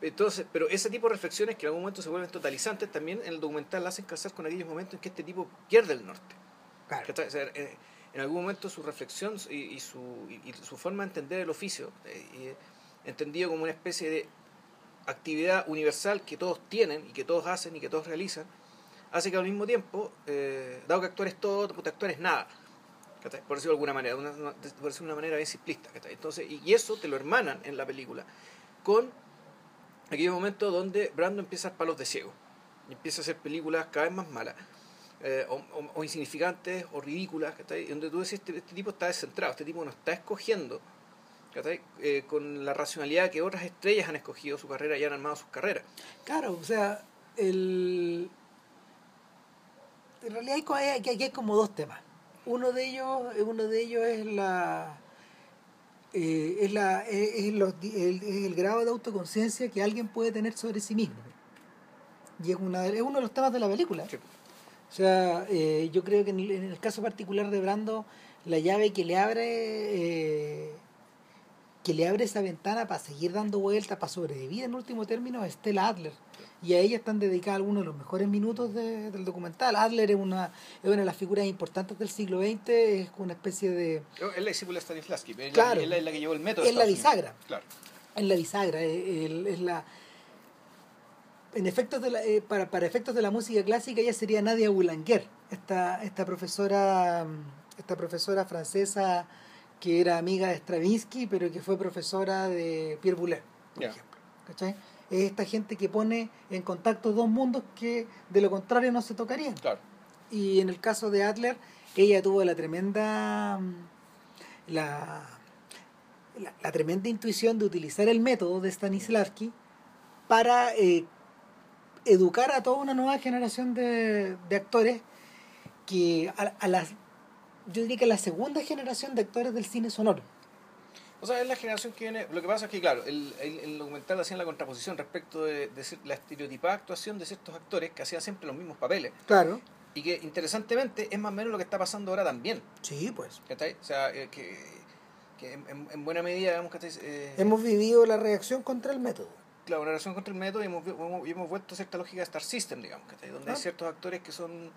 Entonces, pero ese tipo de reflexiones que en algún momento se vuelven totalizantes también en el documental la hacen calzar con aquellos momentos en que este tipo pierde el norte. Claro. O sea, eh, en algún momento su reflexión y, y su, y, y su forma de entender el oficio, eh, entendido como una especie de actividad universal que todos tienen y que todos hacen y que todos realizan, hace que al mismo tiempo, eh, dado que actuar es todo, puta, actuar es nada. Por decirlo de alguna manera, por decirlo de una manera bien simplista. Entonces, y, eso te lo hermanan en la película con aquellos momentos donde Brando empieza a palos de ciego y empieza a hacer películas cada vez más malas. eh, o, insignificantes o ridículas, ¿cachai? donde tú decís, este, este tipo está descentrado, este tipo no está escogiendo. Eh, con la racionalidad que otras estrellas han escogido su carrera y han armado sus carreras. Claro, o sea, el... en realidad hay, aquí hay como dos temas. Uno de ellos, uno de ellos es la eh, es, la, es, los el, es el grado de autoconciencia que alguien puede tener sobre sí mismo. Y es, una, es uno de los temas de la película. Sí. O sea, eh, yo creo que en el, en el caso particular de Brando, la llave que le abre eh, que le abre esa ventana para seguir dando vueltas, para sobrevivir en último término, es Stella Adler. Y a ella están dedicados algunos de los mejores minutos de- del documental. Adler es una, es una de las figuras importantes del siglo XX, es una especie de... Es la discípula de Stanislavski, es, Claro. la, es la- que llevó el método. Es la bisagra. Claro. Es la bisagra, es, el- es la... En efectos de la, eh, para, para efectos de la música clásica ella sería Nadia Boulanger, esta, esta profesora esta profesora francesa que era amiga de Stravinsky pero que fue profesora de Pierre Boulez, por Ya. ejemplo. ¿cachai? Es esta gente que pone en contacto dos mundos que de lo contrario no se tocarían. Claro. Y en el caso de Adler, ella tuvo la tremenda mm, la, la, la tremenda intuición de utilizar el método de Stanislavski para eh, educar a toda una nueva generación de, de actores que a, a las yo diría que la segunda generación de actores del cine sonoro. O sea, es la generación que viene. Lo que pasa es que, claro, el, el, el documental hacía la contraposición respecto de, de la estereotipada actuación de ciertos actores que hacían siempre los mismos papeles. Claro. Y que, interesantemente, es más o menos lo que está pasando ahora también. Sí, pues. ¿Cachai? O sea, eh, que, que en, en- en buena medida, digamos, ¿cachai? Eh, Hemos vivido la reacción contra el método. claro, una relación contra el método y hemos, hemos, y hemos vuelto a cierta lógica de Star System, digamos, ¿cachai? Donde hay Ah. ciertos actores que son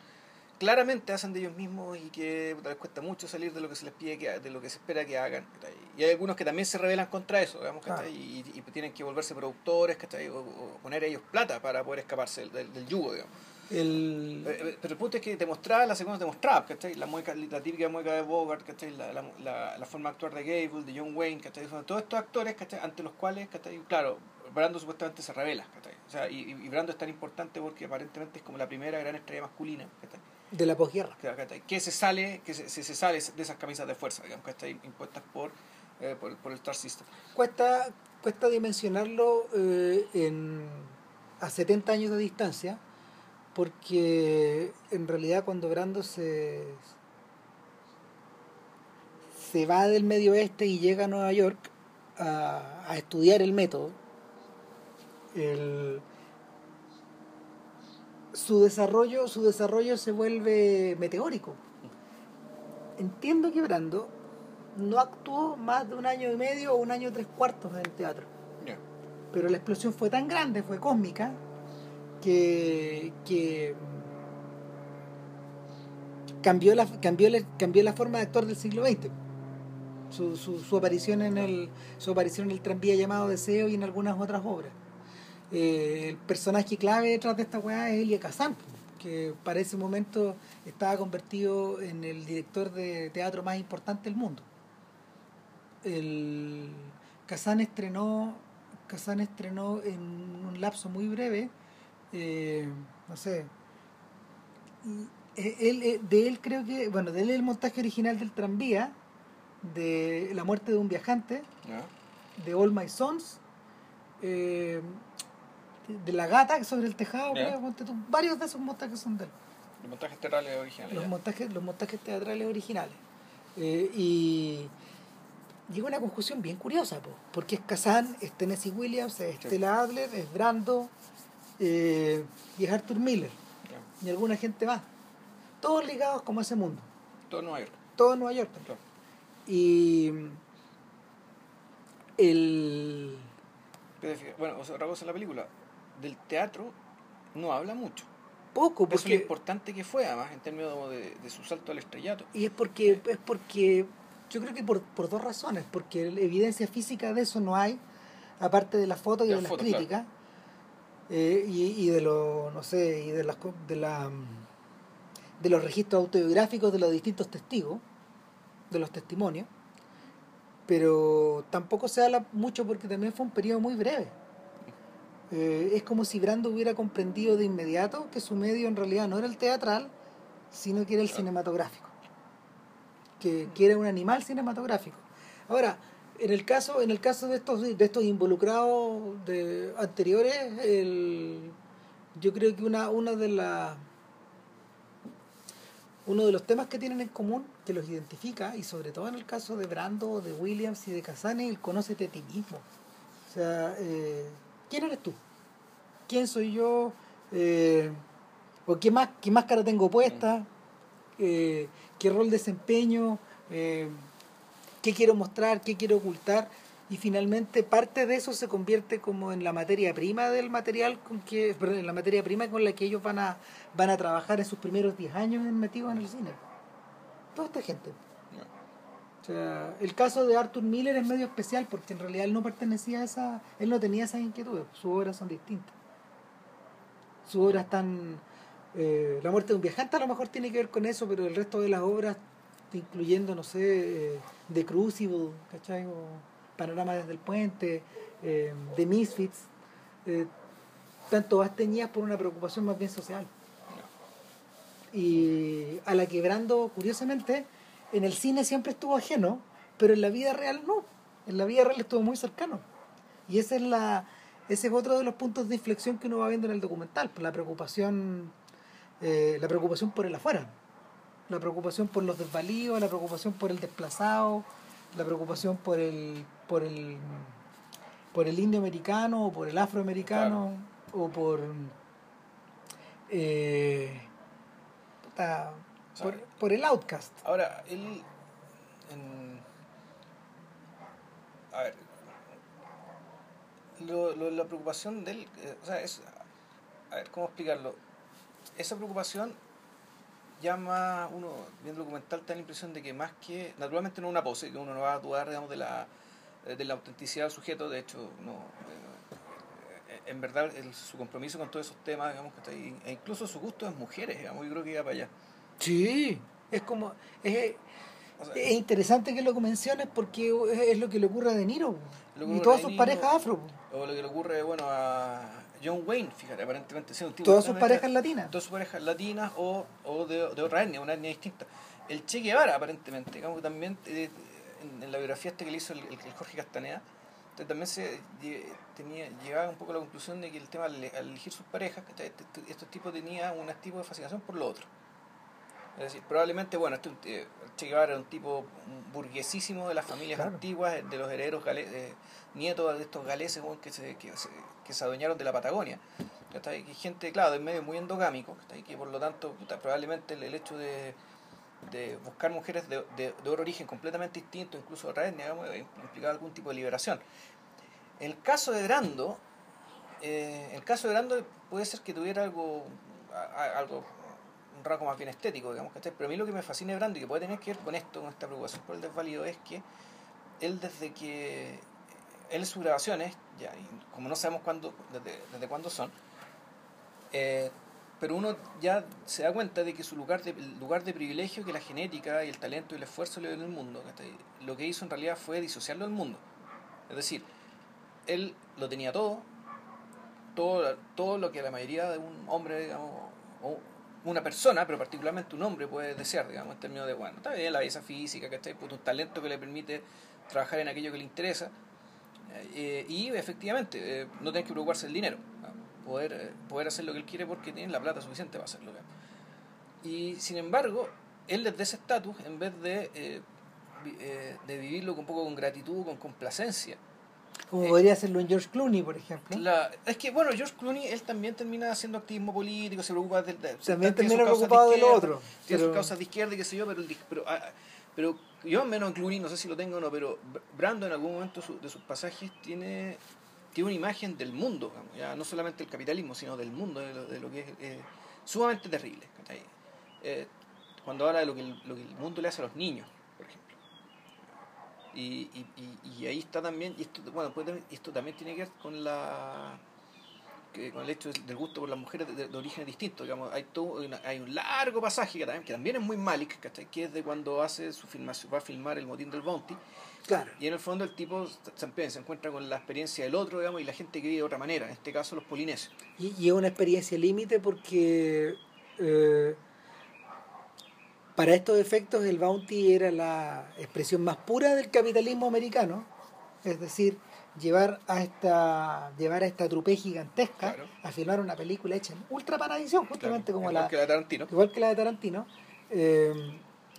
claramente hacen de ellos mismos y que puta, les cuesta mucho salir de lo que se les pide que de lo que se espera que hagan y hay algunos que también se rebelan contra eso digamos y, y tienen que volverse productores ¿cachai? O, o poner ellos plata para poder escaparse del, del, del yugo digamos. El, Eh, eh, pero el punto es que demostraba la segunda demostraba ¿cachai? la mueca, la típica mueca de Bogart ¿cachai? La, la, la, la forma de actuar de Gable de John Wayne ¿cachai? Son todos estos actores ¿cachai? ante los cuales ¿cachai? claro Brando supuestamente se revela ¿cachai? O sea, y, y Brando es tan importante porque aparentemente es como la primera gran estrella masculina ¿cachai? De la posguerra. que, se sale que se, se, se sale de esas camisas de fuerza digamos que están impuestas por, eh, por, por el Star System cuesta cuesta dimensionarlo eh, en, a 70 años de distancia porque en realidad cuando Brando se se va del medio oeste y llega a Nueva York a, a estudiar el método el- su desarrollo su desarrollo se vuelve meteórico entiendo que Brando no actuó más de un año y medio o un año y tres cuartos en el teatro. Pero la explosión fue tan grande, fue cósmica, que, que cambió, la, cambió, la, cambió la forma de actuar del siglo XX. Su, su, su aparición en el su aparición en el tranvía llamado Deseo y en algunas otras obras. Eh, el personaje clave detrás de esta weá es Elia Kazan, que para ese momento estaba convertido en el director de teatro más importante del mundo. El Kazan estrenó Kazan estrenó en un lapso muy breve, eh, no sé, eh, él, eh, de él creo que, bueno, de él el montaje original del tranvía, de La muerte de un viajante, de All My Sons, eh, de La gata sobre el tejado, Ya. creo, ponte tú, varios de esos montajes son de él, Los montajes teatrales originales. los ya. montajes, los montajes teatrales originales. Eh, y llega a una conclusión bien curiosa, po, porque es Kazan, es Tennessee Williams, es Sí. Stella Adler, es Brando eh, y es Arthur Miller y alguna gente más. Todos ligados como a ese mundo, Todo Nueva York. todo en Nueva York. Y el Bueno, otra cosa en la película. Del teatro no habla mucho. poco, Eso es lo porque, importante que fue, además, en términos de, de su salto al estrellato. y es porque, es porque yo creo que por, por dos razones, porque evidencia física de eso no hay, aparte de las fotos y De de las críticas, eh, y, y de lo, no sé, y de las de la de los registros autobiográficos de los distintos testigos, de los testimonios, pero tampoco se habla mucho porque también fue un periodo muy breve. Eh, es como si Brando hubiera comprendido de inmediato que su medio en realidad no era el teatral, sino que era el cinematográfico, que, que era un animal cinematográfico. Ahora, en el caso, en el caso de estos, de estos involucrados de, anteriores, el, yo creo que una, una de las uno de los temas que tienen en común, que los identifica, y sobre todo en el caso de Brando, de Williams y de Casane, el conócete a ti mismo. O sea, eh, ¿quién eres tú? ¿Quién soy yo? Eh, ¿O qué, más, qué máscara tengo puesta? Eh, ¿Qué rol desempeño? Eh, ¿Qué quiero mostrar? ¿Qué quiero ocultar? Y finalmente parte de eso se convierte como en la materia prima del material con que, perdón, en la materia prima con la que ellos van a, van a trabajar en sus primeros 10 años metidos en el cine. Toda esta gente. Sea, el caso de Arthur Miller es medio especial porque en realidad él no pertenecía a esa, él no tenía esas inquietudes, sus obras son distintas. Sus obras están, eh, La muerte de un viajante a lo mejor tiene que ver con eso, pero el resto de las obras, incluyendo, no sé, eh, The Crucible, ¿cachai? O Panorama desde el puente, eh, The Misfits, eh, tanto más teñidas por una preocupación más bien social. Y a la que Brando, curiosamente, en el cine siempre estuvo ajeno, pero en la vida real no. En la vida real estuvo muy cercano. Y esa es la, ese es otro de los puntos de inflexión que uno va viendo en el documental, por la preocupación, eh, la preocupación por el afuera, la preocupación por los desvalidos, la preocupación por el desplazado, la preocupación por el, por el, por el indio americano o por el afroamericano o por eh, puta, por, por el outcast. Ahora, él. en- a ver. Lo, lo- la preocupación de él. eh, o sea, es. A ver, ¿cómo explicarlo? Esa preocupación llama uno viendo el documental te da la impresión de que más que naturalmente no es una pose que uno no va a dudar digamos de la eh, de la autenticidad del sujeto de hecho no eh, en verdad el- su compromiso con todos esos temas digamos que está ahí, e incluso su gusto en mujeres digamos yo creo que iba para allá Sí, es como es, O sea, es interesante que lo menciones porque es, lo que le ocurre a De Niro y todas sus Niro, parejas afro, O lo que le ocurre, bueno, a John Wayne, fíjate, aparentemente tipo todas sus parejas latinas. Todas sus parejas latinas o, o de, de otra etnia, una etnia distinta. El Che Guevara, aparentemente, digamos también eh, en, en la biografía este que le hizo el, el- el Jorge Castaneda, también se lle- tenía, llegaba un poco a la conclusión de que el tema al, elegir sus parejas. Este- este- estos tipos tenían un tipo de fascinación por lo otro. Es decir, probablemente, bueno, este, eh, Che Guevara era un tipo burguesísimo de las familias Claro. antiguas, de los herederos gale- eh, nietos de estos galeses que, se, que, se, que se adueñaron de la Patagonia. ¿cachai? Que gente, claro, de medio muy endogámico, ¿cachai? que por lo tanto, puta, probablemente el, el hecho de, de buscar mujeres de, de, de otro origen completamente distinto, incluso otra etnia, digamos, eh, implicaba algún tipo de liberación. El caso de Brando, eh, el caso de Brando puede ser que tuviera algo, a- a- algo un rasgo más bien estético, digamos, ¿cachai? pero a mí lo que me fascina de Brando y que puede tener que ver con esto, con esta preocupación por el desvalido, es que él desde que él sus grabaciones, ya, como no sabemos cuándo, desde, desde cuándo son, eh, pero uno ya se da cuenta de que su lugar de, lugar de privilegio que la genética y el talento y el esfuerzo le dio en el mundo, lo que hizo en realidad fue disociarlo del mundo. Es decir, él lo tenía todo, todo, todo lo que la mayoría de un hombre, digamos, o una persona, pero particularmente un hombre puede desear, digamos, en términos de, bueno, está bien la belleza física, ¿cachai? Puto, un talento que le permite trabajar en aquello que le interesa, eh, y efectivamente, eh, no tener que preocuparse del dinero, poder, eh, poder hacer lo que él quiere porque tiene la plata suficiente para hacerlo. Y sin embargo, él desde ese estatus, en vez de, eh, eh, de vivirlo un poco con gratitud, con complacencia, Como Eh, podría hacerlo en George Clooney, por ejemplo. la- es que, bueno, George Clooney, él también termina haciendo activismo político, se preocupa del... de- También sus termina preocupado de lo otro. Tiene sus pero- causas de izquierda y qué sé yo, pero, el pero, ah, pero yo menos en Clooney, no sé si lo tengo o no, pero Br- Brando en algún momento su- de sus pasajes tiene, tiene una imagen del mundo, digamos, ya no solamente del capitalismo, sino del mundo, de lo, de lo que es eh, sumamente terrible. Eh, cuando habla de lo que, el, lo que el mundo le hace a los niños. Y, y, y, y ahí está también, y esto, bueno, tener- esto también tiene que ver con la que con el hecho del gusto por las mujeres de, de orígenes distintos, digamos, hay todo hay un largo pasaje que también, que también es muy Malik, ¿cachai? que es de cuando hace su filmación, va a filmar el motín del Bounty, Claro. y en el fondo el tipo se, se encuentra con la experiencia del otro, digamos, y la gente que vive de otra manera, en este caso los polinesios. Y, y es una experiencia límite porque eh, para estos efectos el bounty era la expresión más pura del capitalismo americano, es decir, llevar a esta llevar a esta trupe gigantesca Claro. a filmar una película hecha en ultra edición, justamente Claro, como igual la que la de Tarantino. igual que la de Tarantino, eh,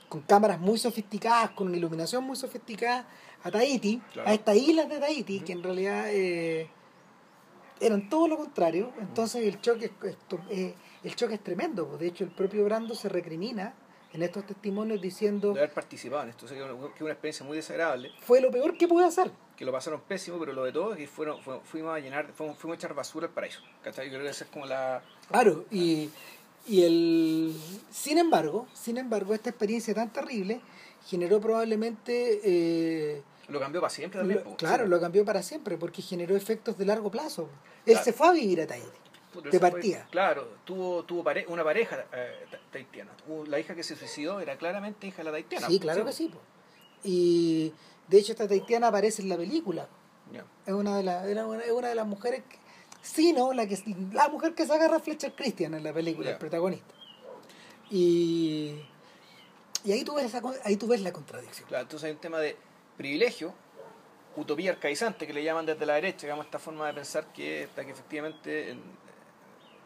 con cámaras muy sofisticadas, con una iluminación muy sofisticada, a Tahiti, Claro. a estas islas de Tahiti, que en realidad eh, eran todo lo contrario, entonces el choque, es- el choque es tremendo, pues. de hecho el propio Brando se recrimina en estos testimonios diciendo de haber participado en esto, o sea, que es una- experiencia muy desagradable, fue lo peor que pude hacer. que lo pasaron pésimo, pero lo de todo es que fueron, fu- fuimos a llenar, fuimos, fuimos a echar basura al paraíso, ¿cachai? Yo creo que esa es como la... Claro, y, y el sin embargo, sin embargo, esta experiencia tan terrible generó probablemente eh, Lo cambió para siempre también. Lo- claro, Sí. lo cambió para siempre porque generó efectos de largo plazo. Él Claro. se fue a vivir a Tahiti. De fue- partida. claro, tuvo, tuvo pare- una pareja eh, ta- tahitiana. Tuvo- la hija que se suicidó era claramente hija de la tahitiana. Sí, claro que sí. po. Y de hecho esta tahitiana aparece en la película. Es una de, una, es una de las mujeres, que- sí, ¿no? La, que, la mujer que se agarra a Fletcher Christian en la película, Ya. el protagonista. Y, y ahí, tú ves esa, ahí tú ves la contradicción. Claro, entonces hay un tema de privilegio, utopía arcaizante que le llaman desde la derecha, digamos, esta forma de pensar que, que efectivamente en,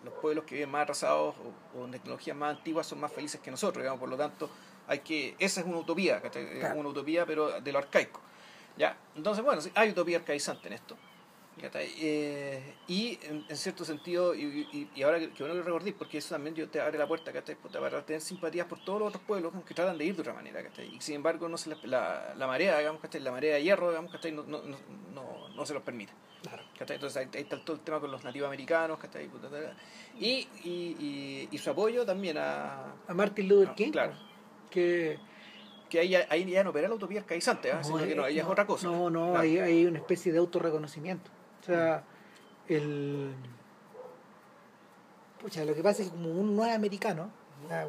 los pueblos que viven más atrasados o, con tecnologías más antiguas son más felices que nosotros, digamos, por lo tanto, hay que, esa es una utopía, Claro. una utopía pero de lo arcaico. ¿ya? Entonces, bueno, hay utopía arcaizante en esto. Eh, y en, en cierto sentido, y, y, y ahora que, bueno que recordé, porque eso también yo te abre la puerta ¿cachai? Para tener simpatías por todos los otros pueblos que tratan de ir de otra manera. ¿cachai? Y sin embargo, no se les- la, la marea, digamos, ¿cachai? la marea de hierro, digamos, ¿cachai? No, no, no, no, no se los permite. Claro. ¿cachai? Entonces ahí, ahí está todo el tema con los nativos americanos, ¿cachai? Y, y, y, y su apoyo también a... A Martin Luther Ah, King, claro. que Que ahí ahí ya no opera la utopía arcaizante, ¿ah? sino que no, ahí es no, otra cosa. No, no, Claro. hay, hay una especie de autorreconocimiento. O sea, el. Pucha, lo que pasa es que como uno no es americano,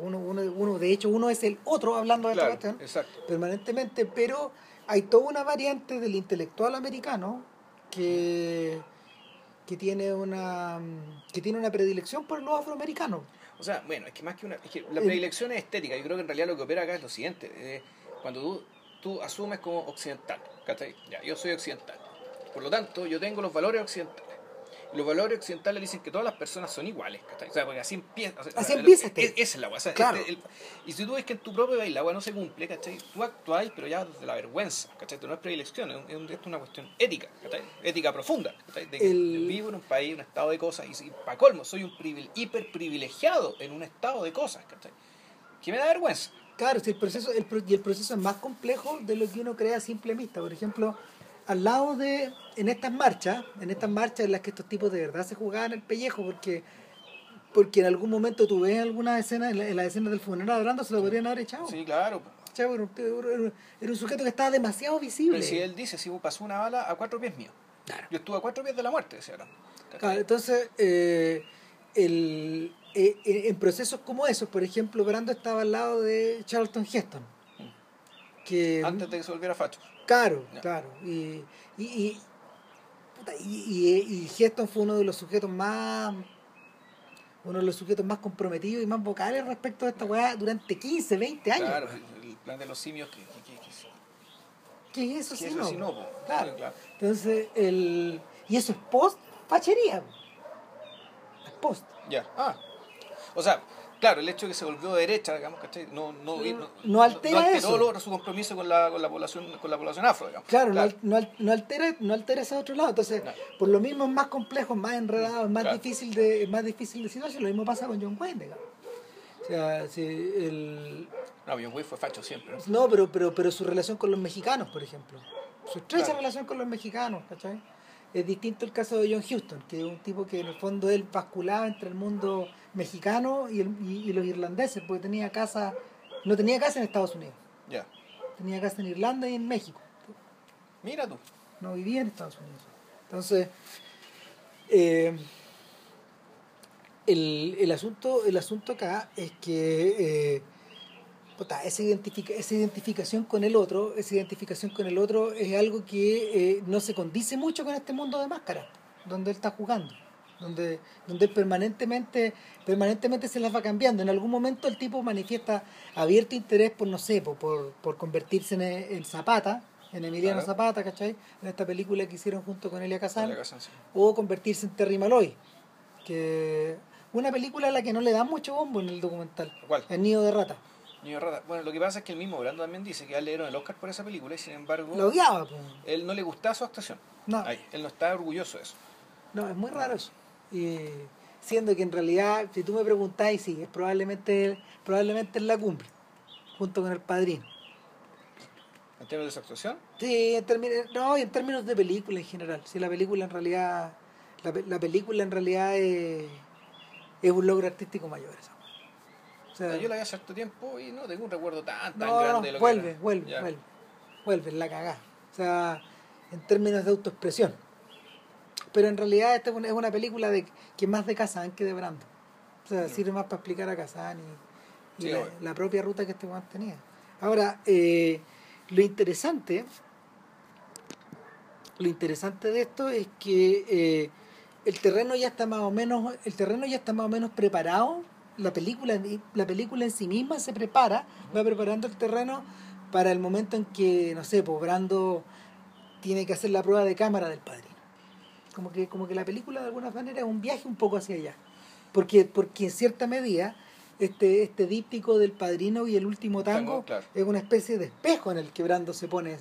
uno, uno, uno, de hecho, uno es el otro hablando de Claro, esta cuestión exacto. permanentemente, pero hay toda una variante del intelectual americano que, que tiene una que tiene una predilección por los afroamericanos. O sea, bueno, es que más que una. Es que la predilección es estética. Yo creo que en realidad lo que opera acá es lo siguiente: eh, cuando tú, tú asumes como occidental, ¿cachai? Ya, yo soy occidental. Por lo tanto, yo tengo los valores occidentales. Y los valores occidentales dicen que todas las personas son iguales, ¿cachai? O sea, porque así empieza. o sea, Así la- empieza es- este. Esa es la agua. Claro. y si tú ves que en tu propio país la agua no se cumple, ¿cachai? Tú actúas, pero ya desde la vergüenza, ¿cachai? Esto no es predilección, es, un- es una cuestión ética, ¿cachai? Ética profunda, ¿cachai? De El- vivo en un país, un estado de cosas, y, si para colmo, soy un hiper privilegiado en un estado de cosas, ¿cachai? Que me da vergüenza. Claro, si el proceso, el, y el proceso es más complejo de lo que uno cree a simple. Por ejemplo, al lado de, en estas marchas, en estas marchas en las que estos tipos de verdad se jugaban el pellejo, porque porque en algún momento tú ves alguna escena, en la, en la escena del funeral de Brando, se lo podrían haber echado. Sí, claro. ¿Cachai? Era, un, era- era un sujeto que estaba demasiado visible. Pero si él dice, si pasó una bala a cuatro pies mío. Claro. Yo estuve a cuatro pies de la muerte, decía. Claro, entonces, eh, el, eh, en procesos como esos, por ejemplo, Brando estaba al lado de Charlton Heston. Que, Antes de que se volviera facho. Claro, claro. Y, y, y, y, y- Heston fue uno de los sujetos más uno de los sujetos más comprometidos y más vocales respecto a esta weá durante 15, 20 años. Claro, el, plan de los simios que, que, que, que- ¿Qué es eso? eso no? Claro. Claro. Entonces, el, y eso es post fachería. Es post. Ya. Ah. O sea, claro, el hecho de que se volvió de derecha, digamos, ¿cachai? No, no, No- no altera alteró eso. su compromiso con la, con la población, con la población afro, digamos. Claro, No, al- no, no altera, no altera ese otro lado. Entonces, No. por lo mismo es más complejo, más enredado, es más Claro. difícil de, es más difícil de situación. Lo mismo pasa con John Wayne, digamos. O sea, si el, No, John Wayne fue facho siempre. ¿no? No, pero, pero, pero su relación con los mexicanos, por ejemplo. Su estrecha Claro. relación con los mexicanos, ¿cachai? Es distinto el caso de John Houston, que es un tipo que en el fondo él basculaba entre el mundo mexicano y, el- y- y los irlandeses, porque tenía casa, no tenía casa en Estados Unidos, Ya. tenía casa en Irlanda y en México, Mira tú. no vivía en Estados Unidos. Entonces, eh, el, el, asunto, el asunto acá es que eh, puta, esa, identifica, esa identificación con el otro, esa identificación con el otro es algo que eh, no se condice mucho con este mundo de máscaras, donde él está jugando, donde, donde permanentemente, permanentemente se las va cambiando. En algún momento el tipo manifiesta abierto interés por, no sé, por, por, por convertirse en, en Zapata, en Emiliano Claro. Zapata, ¿cachai? En esta película que hicieron junto con Elia Kazan sí. o convertirse en Terry Malloy, que una película a la que no le dan mucho bombo en el documental, ¿Cuál? El Nido de Rata. Niño Rata. Bueno, lo que pasa es que el mismo Brando también dice que a él le dieron el Oscar por esa película y sin embargo, Lo odiaba, pues. él no le gustaba su actuación. No, Ay, él no está orgulloso de eso. no, es muy raro eso. Y siendo que en realidad, si tú me preguntáis, sí, es probablemente, probablemente es la cumbre, junto con el padrino. En términos de su actuación, Sí, en términos, no, y en términos de película en general. Si la película en realidad, la, la película en realidad es, es un logro artístico mayor. O sea, yo la vi hace cierto tiempo y no tengo un recuerdo tan, tan no, no, grande de lo vuelve, que vuelve, Ya. vuelve, vuelve, la cagá. O sea, en términos de autoexpresión. Pero en realidad esta es una, película de, que más de Kazan que de Brando. O sea, sirve más para explicar a Kazan y, y Sí, la, la propia ruta que este weón tenía. Ahora, eh, lo interesante, lo interesante de esto es que eh, el terreno ya está más o menos, el terreno ya está más o menos preparado. La película, la película en sí misma se prepara, va preparando el terreno para el momento en que, no sé, pues Brando tiene que hacer la prueba de cámara del padrino. Como que, como que la película de alguna manera es un viaje un poco hacia allá. Porque, porque en cierta medida, este, este díptico del padrino y el último tango, Tango, claro. es una especie de espejo en el que Brando se pone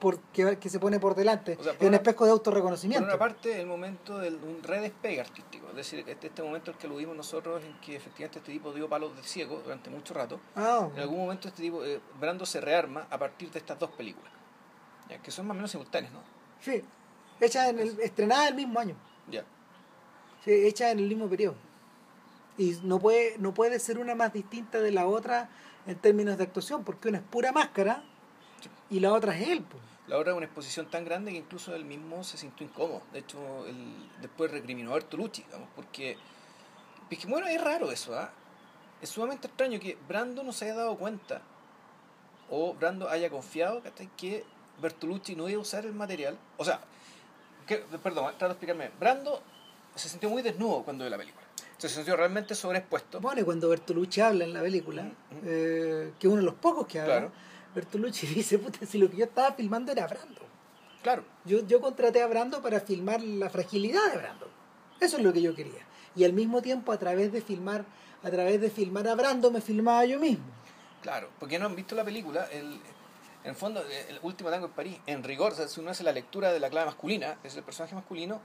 por, que, que se pone por delante. O sea, por es un una- espejo de Por autorreconocimiento. una parte, el momento de un redespegue artístico. Es decir, este, este momento en que aludimos nosotros, en que efectivamente este tipo dio palos de ciego durante mucho rato. Ah, En algún momento este tipo, eh, Brando se rearma a partir de estas dos películas. Ya, que son más o menos simultáneas, ¿no? sí. Hecha en el, estrenada el mismo año. Ya. Sí, hecha en el mismo periodo. Y no puede, no puede ser una más distinta de la otra en términos de actuación, porque una es pura máscara y la otra es él. pues. La otra es una exposición tan grande que incluso él mismo se sintió incómodo. De hecho, él después recriminó a Bertolucci, digamos, porque, es que, bueno, es raro eso, ¿ah? Es sumamente extraño que Brando no se haya dado cuenta o Brando haya confiado que Bertolucci no iba a usar el material. O sea, que, perdón, trato de explicarme. Brando se sintió muy desnudo cuando vio la película. Se sintió realmente sobreexpuesto. Bueno, y cuando Bertolucci habla en la película, Ujú. eh, que uno de los pocos que habla, Claro. Bertolucci dice, puta, si lo que yo estaba filmando era Brando. Claro, Yo, yo contraté a Brando para filmar la fragilidad de Brando. Eso es lo que yo quería. Y al mismo tiempo, a través de filmar, a través de filmar a Brando, me filmaba yo mismo. Claro, porque no han visto la película, el, en el fondo, el último tango en París, en rigor, o sea, si uno hace la lectura de la clave masculina, es el personaje masculino,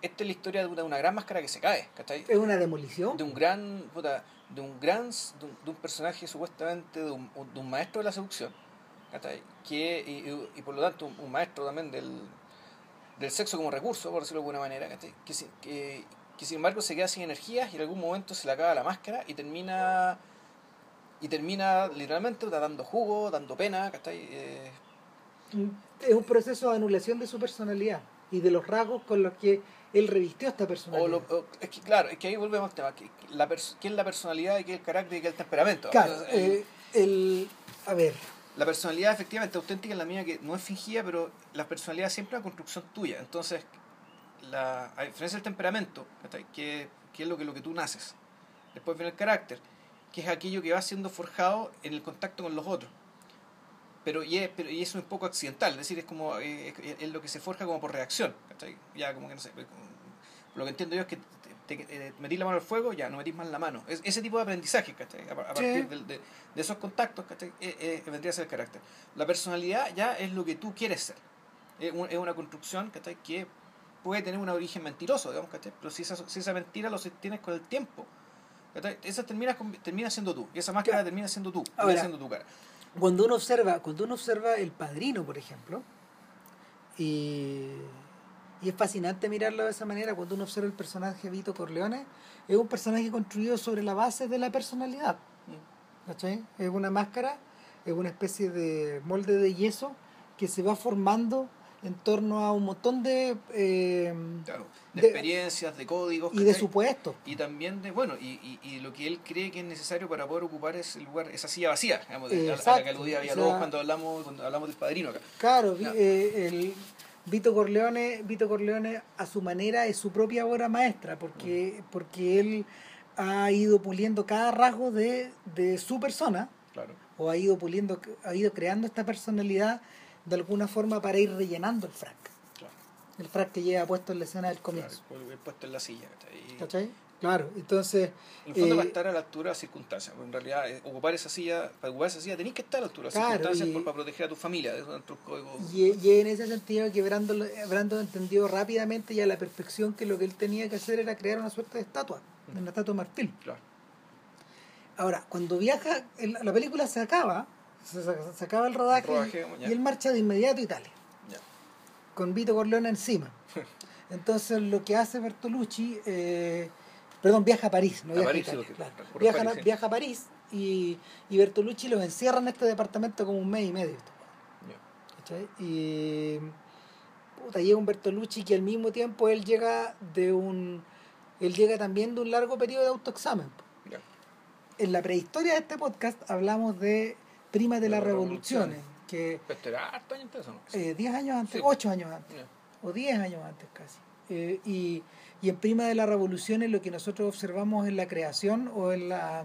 esta es la historia de una, de una gran máscara que se cae, ¿cachai? Es una demolición. De un gran, puta, de un gran de un, personaje supuestamente de un, de un maestro de la seducción que y, y por lo tanto un, maestro también del, del sexo como recurso por decirlo de alguna manera que, que sin embargo se queda sin energías y en algún momento se le acaba la máscara y termina y termina literalmente dando jugo dando pena ¿cachai? Eh, Es un proceso de anulación de su personalidad y de los rasgos con los que él revistió esta o personalidad. lo- o- es que claro es que ahí volvemos al tema que, la qué es la personalidad y qué es el carácter y qué es el temperamento Claro, Entonces, eh, el, a ver, La personalidad efectivamente auténtica es la mía que no es fingida, pero la personalidad siempre es una construcción tuya. Entonces, la, a diferencia del temperamento, que, que es lo que, lo que tú naces. Después viene el carácter, que es aquello que va siendo forjado en el contacto con los otros. Pero y es, pero, y eso es un poco accidental, es decir, es como eh, es, es lo que se forja como por reacción. ¿cachai? Ya como que no sé, como- lo que entiendo yo es que te, te- eh, metís la mano al fuego, ya no metís más la mano. Es, ese tipo de aprendizaje, ¿cachai? A, a Sí. partir del- de, de esos contactos, ¿cachai? Eh, eh, vendría a ser el carácter. La personalidad ya es lo que tú quieres ser. Es, un- es una construcción, ¿cachai? Que puede tener un origen mentiroso, digamos, ¿cachai? Pero si esa, si esa mentira lo sostienes con el tiempo, ¿cachai? Esa termina, termina siendo tú. Y esa máscara termina siendo tú. Ahora, termina siendo tu cara. Cuando uno observa, cuando uno observa el padrino, por ejemplo, y, y es fascinante mirarlo de esa manera, cuando uno observa el personaje Vito Corleone, es un personaje construido sobre la base de la personalidad. ¿cachai? Es una máscara, es una especie de molde de yeso que se va formando en torno a un montón de... eh, Claro. De, de- experiencias, de códigos. y de supuestos. Y también de, bueno, y, y, y lo que él cree que es necesario para poder ocupar ese lugar, esa silla vacía, digamos, de- a, la- que aludía o Villalobos sea- cuando hablamos, cuando hablamos del padrino acá. Claro, eh, el Vito Corleone, Vito Corleone a su manera es su propia obra maestra, porque, Mm. porque él ha ido puliendo cada rasgo de, de su persona, Claro. o ha ido puliendo, ha ido creando esta personalidad de alguna forma para ir rellenando el frac. Claro. El frac que lleva puesto en la escena del claro, comienzo. el puesto en la silla. ¿cachai? Y, ¿Cachai? Claro, entonces, En el fondo, Eh, para estar a la altura de las circunstancias. En realidad, eh, ocupar esa silla, para ocupar esa silla, tenés que estar a la altura de las Claro, circunstancias y- por- para proteger a tu familia. Es código. y, y en ese sentido que Brandon, Brandon entendió rápidamente y a la perfección que lo que él tenía que hacer era crear una suerte de estatua, Mm. una estatua de marfil. Claro. Ahora, cuando viaja, la película se acaba, se, se- se acaba el rodaje, El rodaje, y, él marcha de inmediato a Italia, Ya. con Vito Corleone encima. Entonces lo que hace Bertolucci, eh, perdón, viaja a París, no A viaja París, a Italia, claro. viaja, París, sí. viaja a París y, y Bertolucci los encierra en este departamento como un mes y medio. ¿cachai? Y puta, llega un Bertolucci que al mismo tiempo él llega de un él llega también de un largo periodo de autoexamen. Ya. En la prehistoria de este podcast hablamos de Prima de De las las Revoluciones, que Pero era harto años antes, ¿o no? eh, 10 años antes, Sí. 8 años antes, Ya. o 10 años antes casi. Eh, y, y en Prima de las Revoluciones lo que nosotros observamos en la creación o en la...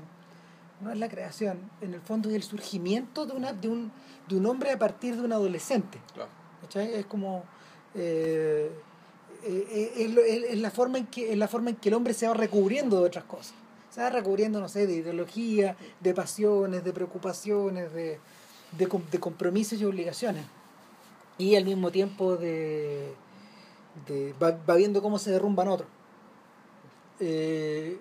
No es la creación, en el fondo es el surgimiento de, una, de, un, de un hombre a partir de un adolescente. Claro. Es como eh, eh, eh, es- es la forma en que es la forma en que el hombre se va recubriendo de otras cosas. Se va recubriendo, no sé, de ideología, de pasiones, de preocupaciones, de, de, de compromisos y obligaciones. Y al mismo tiempo de, de va, va viendo cómo se derrumban otros. Eh,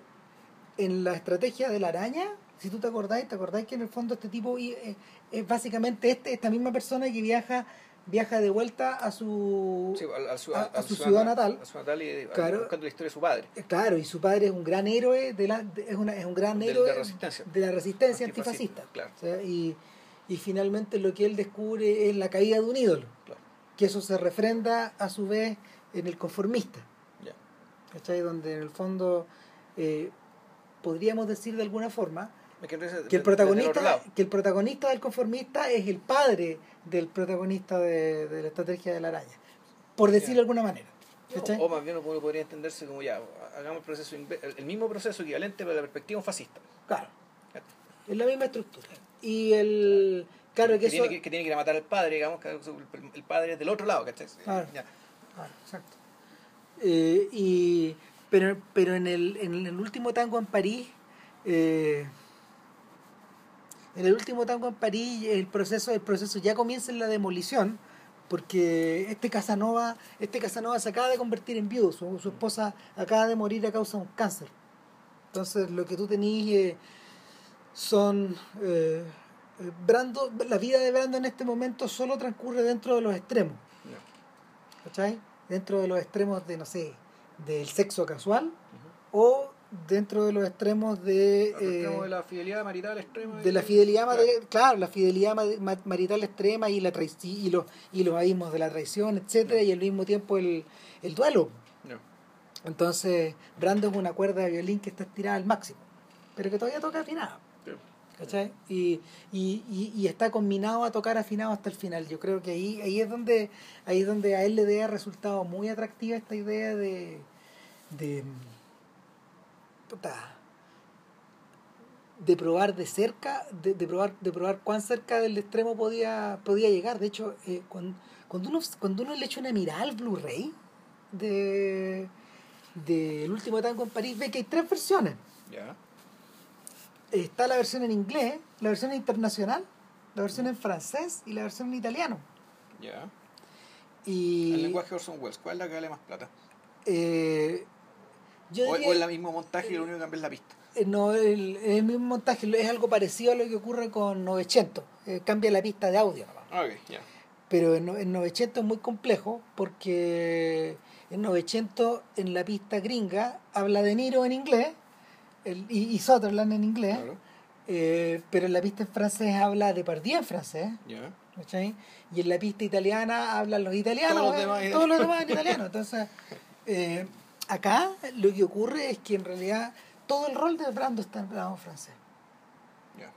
en la estrategia de la araña, si tú te acordáis, te acordáis que en el fondo este tipo eh, es básicamente este, esta misma persona que viaja viaja de vuelta a su Sí, a- su ciudad natal. A su natal y Claro. buscando la historia de su padre. Eh, claro y su padre es un gran héroe de la de- es, una, es un gran héroe de resistencia. de la resistencia Antifascista, antifascista claro. O sea, y, y finalmente lo que él descubre es la caída de un ídolo Claro. que eso se refrenda a su vez en el conformista Ya. ¿cachai? donde en el fondo eh, podríamos decir de alguna forma que, entonces, que el protagonista que el protagonista del conformista es el padre del protagonista de, de la estrategia de la araña por decirlo de alguna manera. O más bien uno podría entenderse como ya, hagamos el proceso el, mismo proceso equivalente para la perspectiva de un fascista. claro es la misma estructura y el claro que, que, eso tiene que, que tiene que ir a matar al padre, digamos, que el, el padre es del otro lado, ¿cachai? Claro. Ya. Claro, exacto Eh, y pero pero en el en el último tango en París eh, en el último tango en París el proceso el proceso ya comienza en la demolición porque este Casanova este Casanova se acaba de convertir en viudo su, su esposa acaba de morir a causa de un cáncer Entonces lo que tú tenías eh, son... eh, eh, Brando, la vida de Brando en este momento solo transcurre dentro de los extremos. ¿Cachai? Dentro de los extremos de, no sé, del sexo casual o dentro de los extremos de... eh, de la fidelidad marital extrema. de la fidelidad mari- claro la fidelidad ma- ma- marital extrema y la y los y los abismos de la traición etcétera y al mismo tiempo el, el duelo entonces Brando es una cuerda de violín que está estirada al máximo pero que todavía toca afinada Sí. ¿cachai? Y, y, y, y está combinado a tocar afinado hasta el final yo creo que ahí ahí es donde ahí es donde a él le ha resultado muy atractiva esta idea de de puta, de probar de cerca, de, de probar, de probar cuán cerca del extremo podía, podía llegar. De hecho, eh, cuando, cuando uno cuando uno le echa una mirada al Blu-ray de del último tango en París, ve que hay tres versiones. Ya. Está la versión en inglés, la versión internacional, la versión en francés y la versión en italiano. Ya. Y El lenguaje de Orson Welles, ¿cuál es la que vale más plata? eh, yo O, diría- o el mismo montaje y lo único que cambia es la pista. Eh, No, el, el mismo montaje es algo parecido a lo que ocurre con 900. Eh, cambia la pista de audio. nomás. Ok, ya. Pero en, no- en 900 es muy complejo porque en 900 en la pista gringa habla de Niro en inglés el, y, y Sutherland en inglés, Claro. eh, pero en la pista en francés habla de Pardieu en francés. Ya. ¿cachai? Y en la pista italiana hablan los italianos, Todos los eh, demás todos los demás en italiano. Entonces, eh, acá lo que ocurre es que en realidad todo el rol de Brando está hablado en francés. Ya.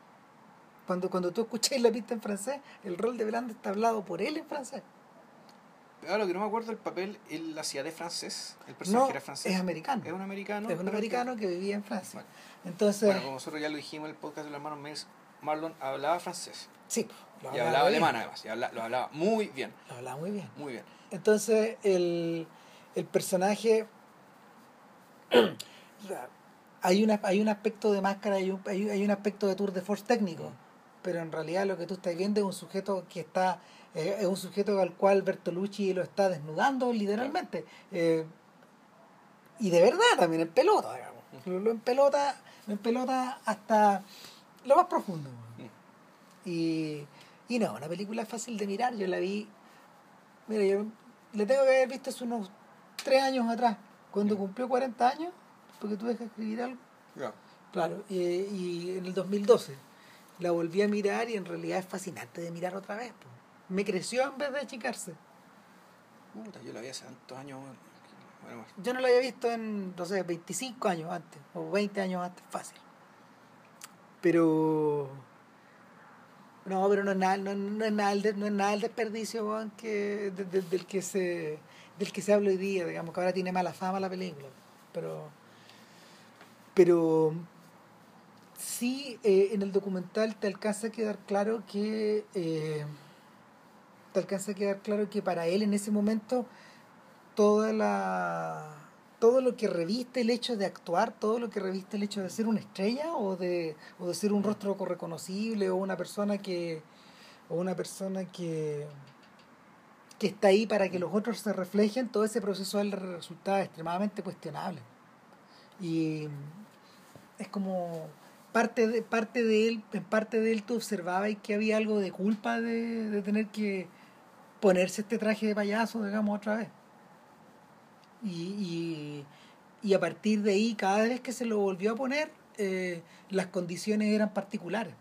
Cuando, cuando tú escucháis la pista en francés, el rol de Brando está hablado por él en francés. Pero ahora lo que no me acuerdo del papel, él hacía de francés. El personaje No, era francés. es americano. Es un americano. es un americano que vivía en Francia. Bueno. Entonces, Bueno, como nosotros ya lo dijimos en el podcast de los hermanos Mills, Marlon hablaba francés. sí, lo Y hablaba alemán además. Y habla- lo hablaba muy bien. Lo hablaba muy bien. Muy bien. Entonces, el, el personaje. Hay, una, hay un aspecto de máscara y un- hay, hay un aspecto de tour de force técnico. Pero en realidad lo que tú estás viendo es un sujeto que está. eh, es un sujeto al cual Bertolucci lo está desnudando literalmente. Eh, y de verdad también en pelota, digamos. Lo, lo en pelota, lo en pelota hasta lo más profundo. Y, y no, una película fácil de mirar. Yo la vi. Mira, yo le tengo que haber visto hace unos tres años atrás, cuando cumplió 40 años, porque tuve que escribir algo. Claro, y, y en el 2012 la volví a mirar y en realidad es fascinante de mirar otra vez. po. Me creció en vez de achicarse. Puta, yo la vi hace tantos años. Bueno, bueno. Yo no la había visto en, no sé, 25 años antes, o 20 años antes, fácil. Pero. No, pero no es nada, no, no es nada, no es nada el desperdicio que, de- de- del, que se, del que se habla hoy día, digamos, que ahora tiene mala fama la película. Pero. Pero. Sí, eh, en el documental te alcanza a quedar claro que. eh, te alcanza a quedar claro que para él en ese momento toda la todo lo que reviste el hecho de actuar, todo lo que reviste el hecho de ser una estrella o de, o de ser un rostro reconocible o una persona que o una persona que que está ahí para que los otros se reflejen, todo ese proceso a él le resultaba extremadamente cuestionable. Y es como parte de parte de él, en parte de él tú observabas que había algo de culpa de, de tener que ponerse este traje de payaso, digamos, otra vez. Y, y, y a partir de ahí, cada vez que se lo volvió a poner, eh, las condiciones eran particulares.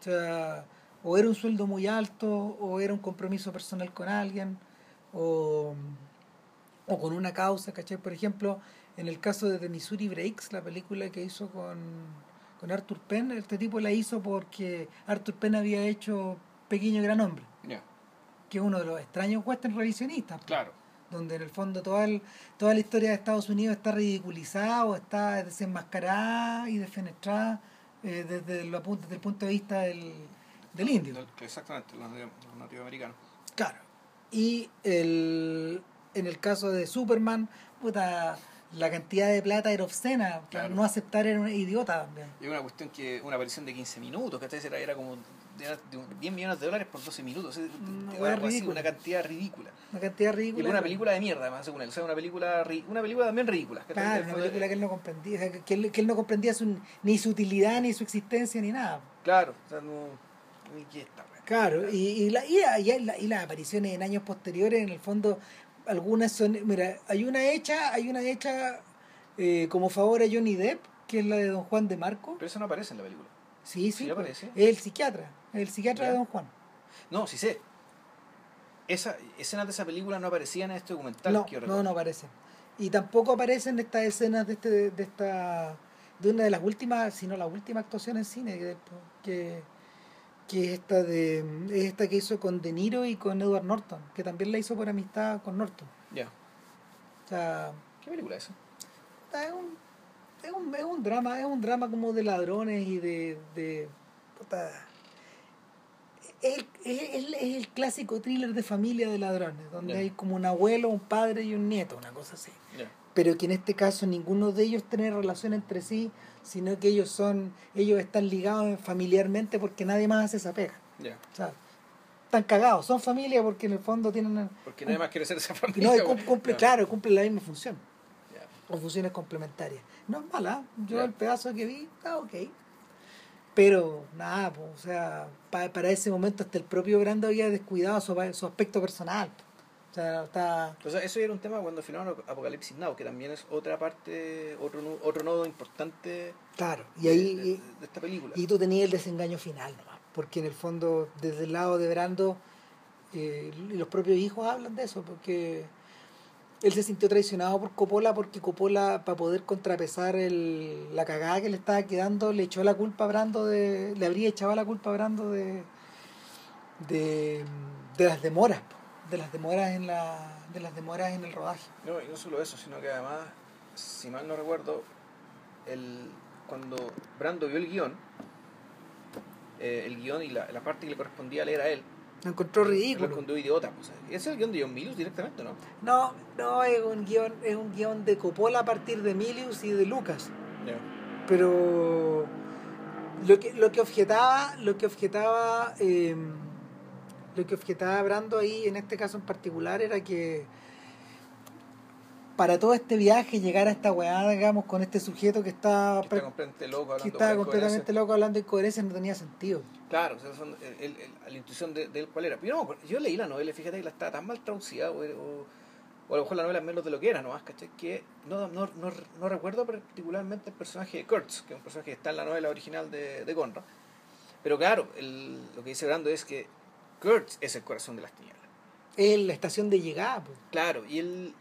O sea, o era un sueldo muy alto, o era un compromiso personal con alguien, o, o con una causa, ¿cachai? Por ejemplo, en el caso de The Missouri Breaks, la película que hizo con, con Arthur Penn, este tipo la hizo porque Arthur Penn había hecho Pequeño Gran Hombre, que es uno de los extraños western revisionistas Claro. donde en el fondo toda, el- toda la historia de Estados Unidos está ridiculizada o está desenmascarada y defenestrada eh, desde, el, desde el punto de vista del, del indio. Exactamente, los nativo- los nativos americanos. Claro. Y el, en el caso de Superman, puta, la cantidad de plata era obscena, Claro. no aceptar era un idiota también. Y una cuestión que, una aparición de 15 minutos, que era, era como de, de un- 10 millones de dólares por 12 minutos. Una así, ridícula. una cantidad ridícula. Una cantidad Y una película de mierda, además, según él. O sea, una película, ri- una película también ridícula. Claro, una película que él no comprendía, que, él, que él no comprendía su- ni su utilidad, ni su existencia, ni nada. Claro, o sea, no. Esta. Claro, y, y, la, y, la- y la- y las apariciones en años posteriores, en el fondo, algunas son, mira, hay una hecha, hay una hecha eh, como favor a Johnny Depp, que es la de Don Juan de Marco. Pero eso no aparece en la película. Sí, sí, Sí pues, aparece. es el psiquiatra, el psiquiatra Ya. de Don Juan. No, sí sé. Esa, escenas de esa película no aparecían en este documental. No, que no, no aparece. Y tampoco aparecen estas escenas de este, de esta, de una de las últimas, si no la última actuación en cine, que, que, que es esta de, es esta que hizo con De Niro y con Edward Norton, que también la hizo por amistad con Norton. Ya. O sea, ¿Qué película es esa? es un, es un, es un drama, es un drama como de ladrones y de, de puta, es, el- es es el clásico thriller de familia de ladrones, donde hay como un abuelo, un padre y un nieto, una cosa así. Ya. Pero que en este caso ninguno de ellos tiene relación entre sí, sino que ellos son, ellos están ligados familiarmente porque nadie más hace esa pega. O sea, están cagados, son familia porque en el fondo tienen Porque nadie más quiere ser esa familia. no, cum- cumple, claro, cumple la misma función o funciones complementarias. No es mala, yo el pedazo que vi está ok. Pero nada, po, o sea, pa- para ese momento hasta el propio Brando había descuidado su, su aspecto personal. po. O sea, está... O sea, eso era un tema cuando filmaron Apocalipsis Now, que también es otra parte, otro, otro nodo importante Claro, y de- ahí... de, esta película. Y tú tenías el desengaño final nomás, porque en el fondo, desde el lado de Brando, eh, los propios hijos hablan de eso, porque él se sintió traicionado por Coppola, porque Coppola, para poder contrapesar el, la cagada que le estaba quedando, le echó la culpa a Brando, de, le habría echado la culpa a Brando de, de, de las demoras, de las demoras en la de las demoras en el rodaje. No, y no solo eso, sino que además, si mal no recuerdo, el, cuando Brando vio el guion, eh, el guion y la, la parte que le correspondía leer a él, Lo encontró lo ridículo. encontró idiota. Pues, ese es el guion de John Milius directamente, ¿no? No, no, es un guion, es un guion de Coppola a partir de Milius y de Lucas. Pero lo que lo que objetaba lo que objetaba eh, lo que objetaba Brando ahí en este caso en particular era que para todo este viaje llegar a esta weá digamos con este sujeto que está Que está completamente loco hablando que estaba completamente loco hablando de incoherencia no tenía sentido Claro, o sea, son- el- el- el- la intuición de, de él cuál era. Pero yo, no leí la novela, fíjate que la estaba tan mal traducida, o, o, o a lo mejor la novela es menos de lo que era nomás, ¿cachai? Que no, no, no, no recuerdo particularmente el personaje de Kurtz, que es un personaje que está en la novela original de, de Conrad. Pero claro, el- lo que dice Brando es que Kurtz es el corazón de las tinieblas. es la estación de llegada pues. Claro, y él.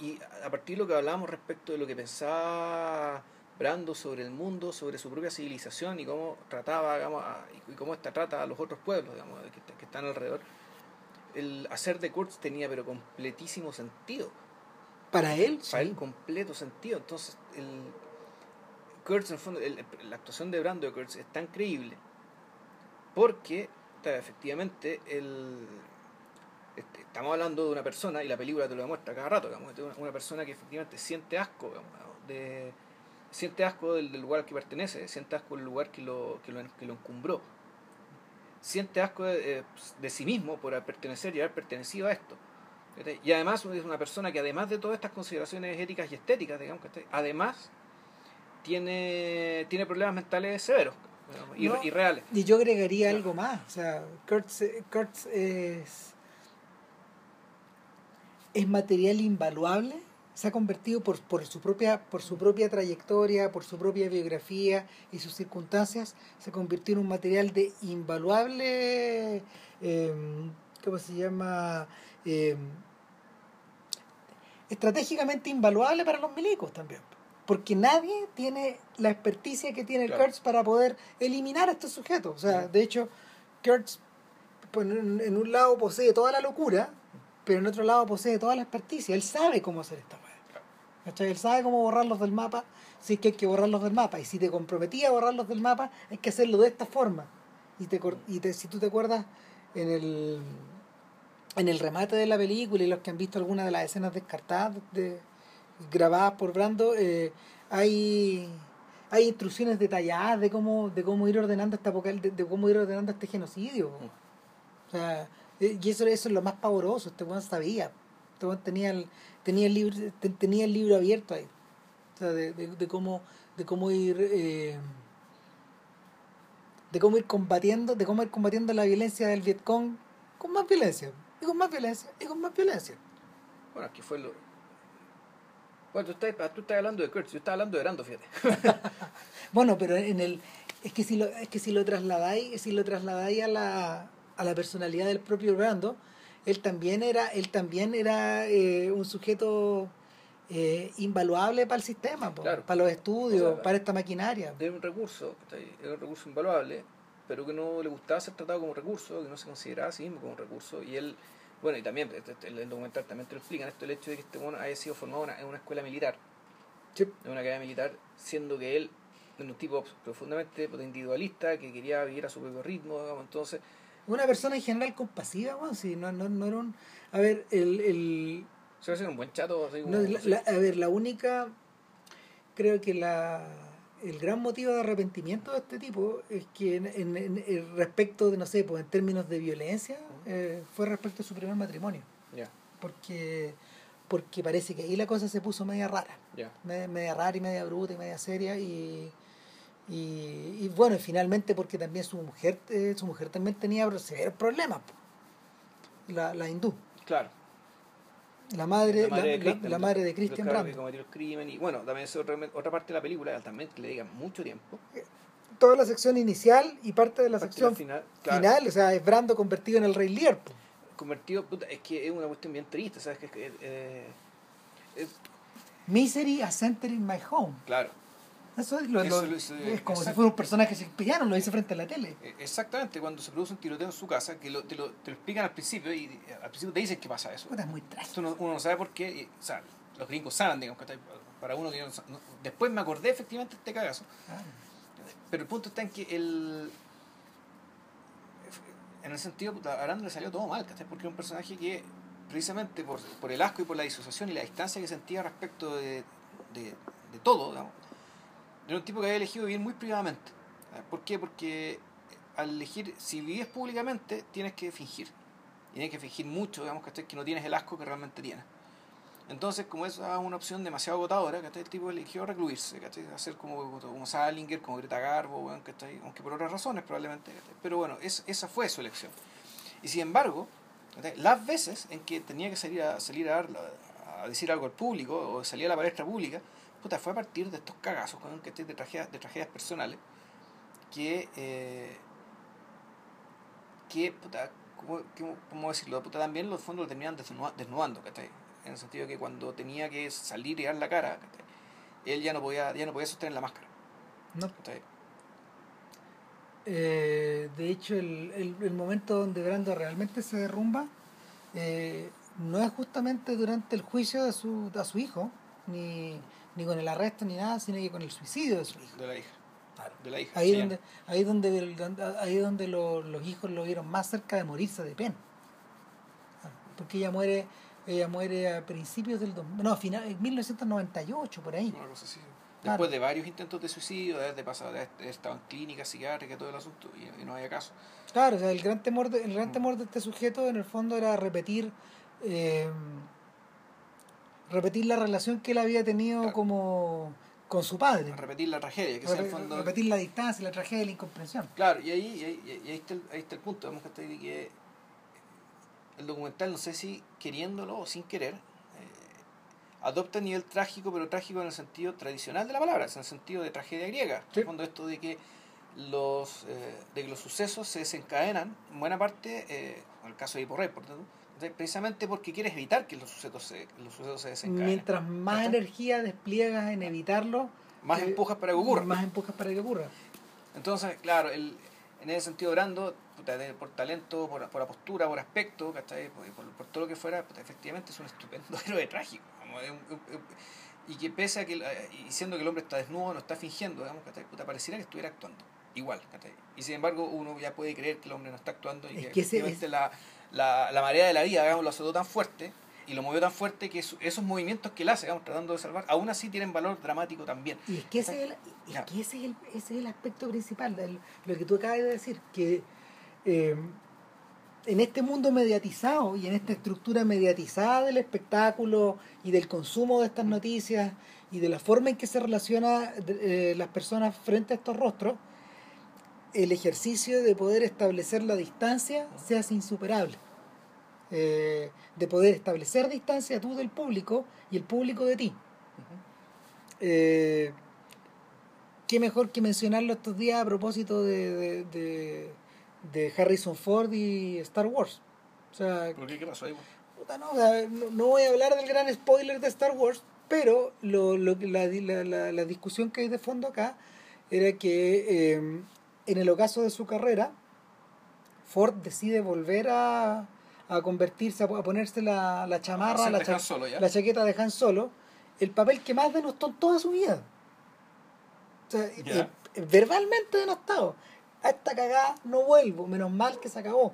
Y, y a partir de lo que hablábamos respecto de lo que pensaba Brando sobre el mundo, sobre su propia civilización y cómo trataba, digamos, a- y cómo esta trata a los otros pueblos, digamos, que, que están alrededor, el hacer de Kurtz tenía pero completísimo sentido. para él Para sí. él, completo sentido. Entonces, el. Kurtz, en el fondo, el- la actuación de Brando de Kurtz es tan creíble porque, efectivamente, el, este, estamos hablando de una persona, y la película te lo demuestra cada rato, digamos, una, persona que efectivamente siente asco, de, siente asco del, lugar al que pertenece, siente asco del lugar que lo, que lo, que lo encumbró, siente asco de, eh, de sí mismo por pertenecer y haber pertenecido a esto. Y además es una persona que además de todas estas consideraciones éticas y estéticas, digamos, ¿cachai? además tiene, tiene problemas mentales severos digamos, y, y reales. Y yo agregaría algo más. O sea, Kurtz, Kurtz es, es material invaluable. Se ha convertido por, por, su propia, por su propia trayectoria, por su propia biografía y sus circunstancias, se convirtió en un material de invaluable, eh, ¿cómo se llama? Eh, estratégicamente invaluable para los milicos también. Porque nadie tiene la experticia que tiene Claro. Kurtz para poder eliminar a estos sujetos. O sea, de hecho, Kurtz pues, en, un lado posee toda la locura, pero en otro lado posee toda la experticia. Él sabe cómo hacer esta weá. Él sabe cómo borrarlos del mapa, si es que hay que borrarlos del mapa. Y si te comprometía a borrarlos del mapa, hay que hacerlo de esta forma. Y, te, y te- si tú te acuerdas, en el, en el remate de la película y los que han visto algunas de las escenas descartadas de, grabadas por Brando, eh, hay hay instrucciones detalladas de cómo de cómo ir ordenando esta de, de cómo ir ordenando este genocidio. O sea, eh, y eso, eso es lo más pavoroso, este weón sabía. Este weón tenía el, tenía el libro, tenía el libro abierto ahí. O sea, de, de, de cómo de cómo ir eh, de cómo ir combatiendo, de cómo ir combatiendo la violencia del Vietcong con más violencia, y con más violencia, y con más violencia. Bueno, aquí fue lo, bueno, tú estás, tú estás hablando de Kurtz, yo estaba hablando de Brando, fíjate. bueno, pero en el es que si lo es que si lo trasladáis, si lo trasladáis a la a la personalidad del propio Brando, él también era él también era eh, un sujeto eh, invaluable para el sistema, para los estudios, para esta maquinaria. De un recurso, es un recurso invaluable, pero que no le gustaba ser tratado como recurso, que no se consideraba a sí mismo como recurso, y él bueno, y también, este, este, el documental también te lo explican, esto el hecho de que este mono haya sido formado en una escuela militar, en una academia militar, siendo que él es un tipo profundamente pues, individualista, que quería vivir a su propio ritmo, digamos, entonces... Una persona en general compasiva, bueno, sí, no, no, no era un... A ver, el... el... Se va a un buen chato, así como, a ver, la única... Creo que la el gran motivo de arrepentimiento de este tipo es que en, en, respecto de, no sé, pues en términos de violencia, eh, fue respecto a su primer matrimonio. Porque, porque parece que ahí la cosa se puso media rara. Media, rara y media bruta y media seria. Y, y, bueno, y finalmente porque también su mujer, eh, su mujer también tenía severos problemas. La, la hindú. Claro la madre, la madre, de, la, madre de Christian. Que cometió el crimen y bueno, también es otra, otra parte de la película, también le digan mucho tiempo. Eh, toda la sección inicial y parte de la sección final, final, o sea, es Brando convertido en el Rey Lear. Convertido, puta, es que es una cuestión bien triste, ¿sabes? Que, eh, Misery a Center in My Home. Claro. Eso es, lo, es como si fuera un personaje shakespeariano, lo dice frente a la tele. E, exactamente, cuando se produce un tiroteo en su casa, que lo, te, lo, te lo explican al principio y al principio te dicen que pasa eso. es muy trágico. Uno, uno, no sabe por qué, o sea, los gringos saben, digamos, que para uno que no, Después me acordé efectivamente de este cagazo. Pero el punto está en que el. En el sentido, a Aranda le salió todo mal, Porque es un personaje que, precisamente por, por el asco y por la disociación y la distancia que sentía respecto de, de, de todo, digamos, era un tipo que había elegido vivir muy privadamente. ¿Por qué? Porque al elegir, si vives públicamente, tienes que fingir. Tienes que fingir mucho, digamos, que no tienes el asco que realmente tienes. Entonces, como es una opción demasiado agotadora, que el tipo eligió recluirse, hacer como, como Salinger, como Greta Garbo, aunque por otras razones probablemente. Pero bueno, es, esa fue su elección. Y sin embargo, las veces en que tenía que salir a, salir a, a decir algo al público o salir a la palestra pública, puta, fue a partir de estos cagazos que de tragedias, de tragedias personales que eh, que puta, ¿cómo, decirlo? Puta, también los fondos lo terminan desnudando, En el sentido de que cuando tenía que salir y dar la cara, él ya no podía, ya no podía sostener la máscara. No. Eh, de hecho, el, el, momento donde Brando realmente se derrumba eh, no es justamente durante el juicio de su, de su hijo, ni, ni con el arresto ni nada, sino que con el suicidio de su hijo. De la hija. De la hija. Ahí donde, ahí donde, ahí donde los, hijos lo vieron más cerca de morirse de pena. Porque ella muere, ella muere a principios del no, a final, en 1998 por ahí. Después de varios intentos de suicidio, de pasado, de estado en clínica psiquiátrica, todo el asunto, y, no había caso. Claro, o sea, el gran temor de, el gran mm. temor de este sujeto en el fondo era repetir eh, repetir la relación que él había tenido como con su padre. Repetir la tragedia, que sea el fondo... Repetir la distancia, la tragedia, la incomprensión. Claro, y ahí, ahí, está, el, ahí está el punto, vemos que, que el documental, no sé si queriéndolo o sin querer, eh, adopta nivel trágico, pero trágico en el sentido tradicional de la palabra, en el sentido de tragedia griega. En el fondo esto de que los, eh, de que los sucesos se desencadenan, en buena parte, eh, en el caso de Hiporrey, por precisamente porque quieres evitar que los sucesos se, los sucesos se desencadenen. Mientras más energía despliegas en evitarlo, más eh, empujas para que ocurra. Más empujas para que ocurra. Entonces, claro, el, en ese sentido, Brando, por talento, por, por postura, por aspecto, Por, por, todo lo que fuera, efectivamente es un estupendo héroe trágico. y que pese a que, eh, y siendo que el hombre está desnudo, no está fingiendo, digamos, pareciera que estuviera actuando igual. Y sin embargo, uno ya puede creer que el hombre no está actuando y que, efectivamente la, la, la marea de la vida, digamos, lo azotó tan fuerte y lo movió tan fuerte que esos movimientos que él hace, vamos, tratando de salvar, aún así tienen valor dramático también. Y es que ese, es el, es que ese, es el, ese es el aspecto principal, de lo que tú acabas de decir, que eh, en este mundo mediatizado y en esta estructura mediatizada del espectáculo y del consumo de estas noticias y de la forma en que se relaciona eh, las personas frente a estos rostros, el ejercicio de poder establecer la distancia se hace insuperable. Eh, de poder establecer distancia tú del público y el público de ti. Eh, qué mejor que mencionarlo estos días a propósito de, de, Harrison Ford y Star Wars. O sea, ¿Por qué? ¿Qué pasó ahí? no, no, voy a hablar del gran spoiler de Star Wars, pero lo, lo, la, la, la, discusión que hay de fondo acá era que eh, en el ocaso de su carrera, Ford decide volver a, a convertirse, a ponerse la, la chamarra, la, la, chaqueta de Han Solo, el papel que más denostó en toda su vida. O sea, eh, verbalmente denostado. A esta cagada no vuelvo, menos mal que se acabó.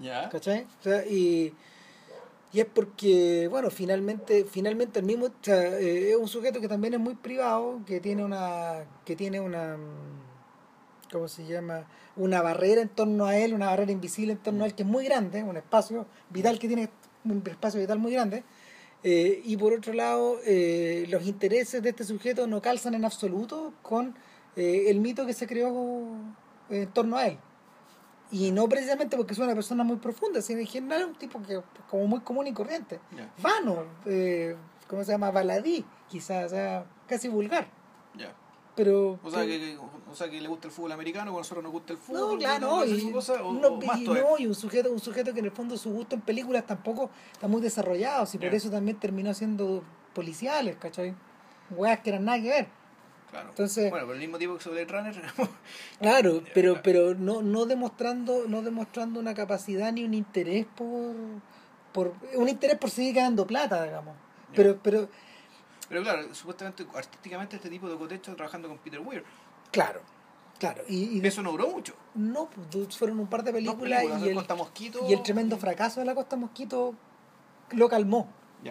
Ya. ¿Cachai? O sea, y, y es porque, bueno, finalmente, finalmente el mismo, o sea, eh, es un sujeto que también es muy privado, que tiene una, que tiene una, ¿cómo se llama? una barrera en torno a él, una barrera invisible en torno a él que es muy grande, un espacio vital que tiene un espacio vital muy grande. Eh, y por otro lado, eh, los intereses de este sujeto no calzan en absoluto con eh, el mito que se creó en torno a él. Y no precisamente porque es una persona muy profunda, sino en general un tipo que como muy común y corriente. Vano, ¿cómo se llama? Baladí, quizás, o sea, casi vulgar. Pero, o sea, que, o sea, que le gusta el fútbol americano, cuando a nosotros nos gusta el fútbol. No, claro, no, y, no, y un sujeto, un sujeto que en el fondo su gusto en películas tampoco está muy desarrollado, y por eso también terminó siendo policiales, ¿cachai? Weas que eran nada que ver. Claro. Entonces, bueno, por el mismo tipo que sobre Runner. claro, pero, pero no, no demostrando, no demostrando una capacidad ni un interés por, por un interés por seguir ganando plata, digamos. Pero, pero pero claro, supuestamente, artísticamente, este tipo de cotecho trabajando con Peter Weir. Claro, claro. Y, eso no duró mucho. No, pues fueron un par de películas, y, el, y el tremendo fracaso de la Costa Mosquito lo calmó.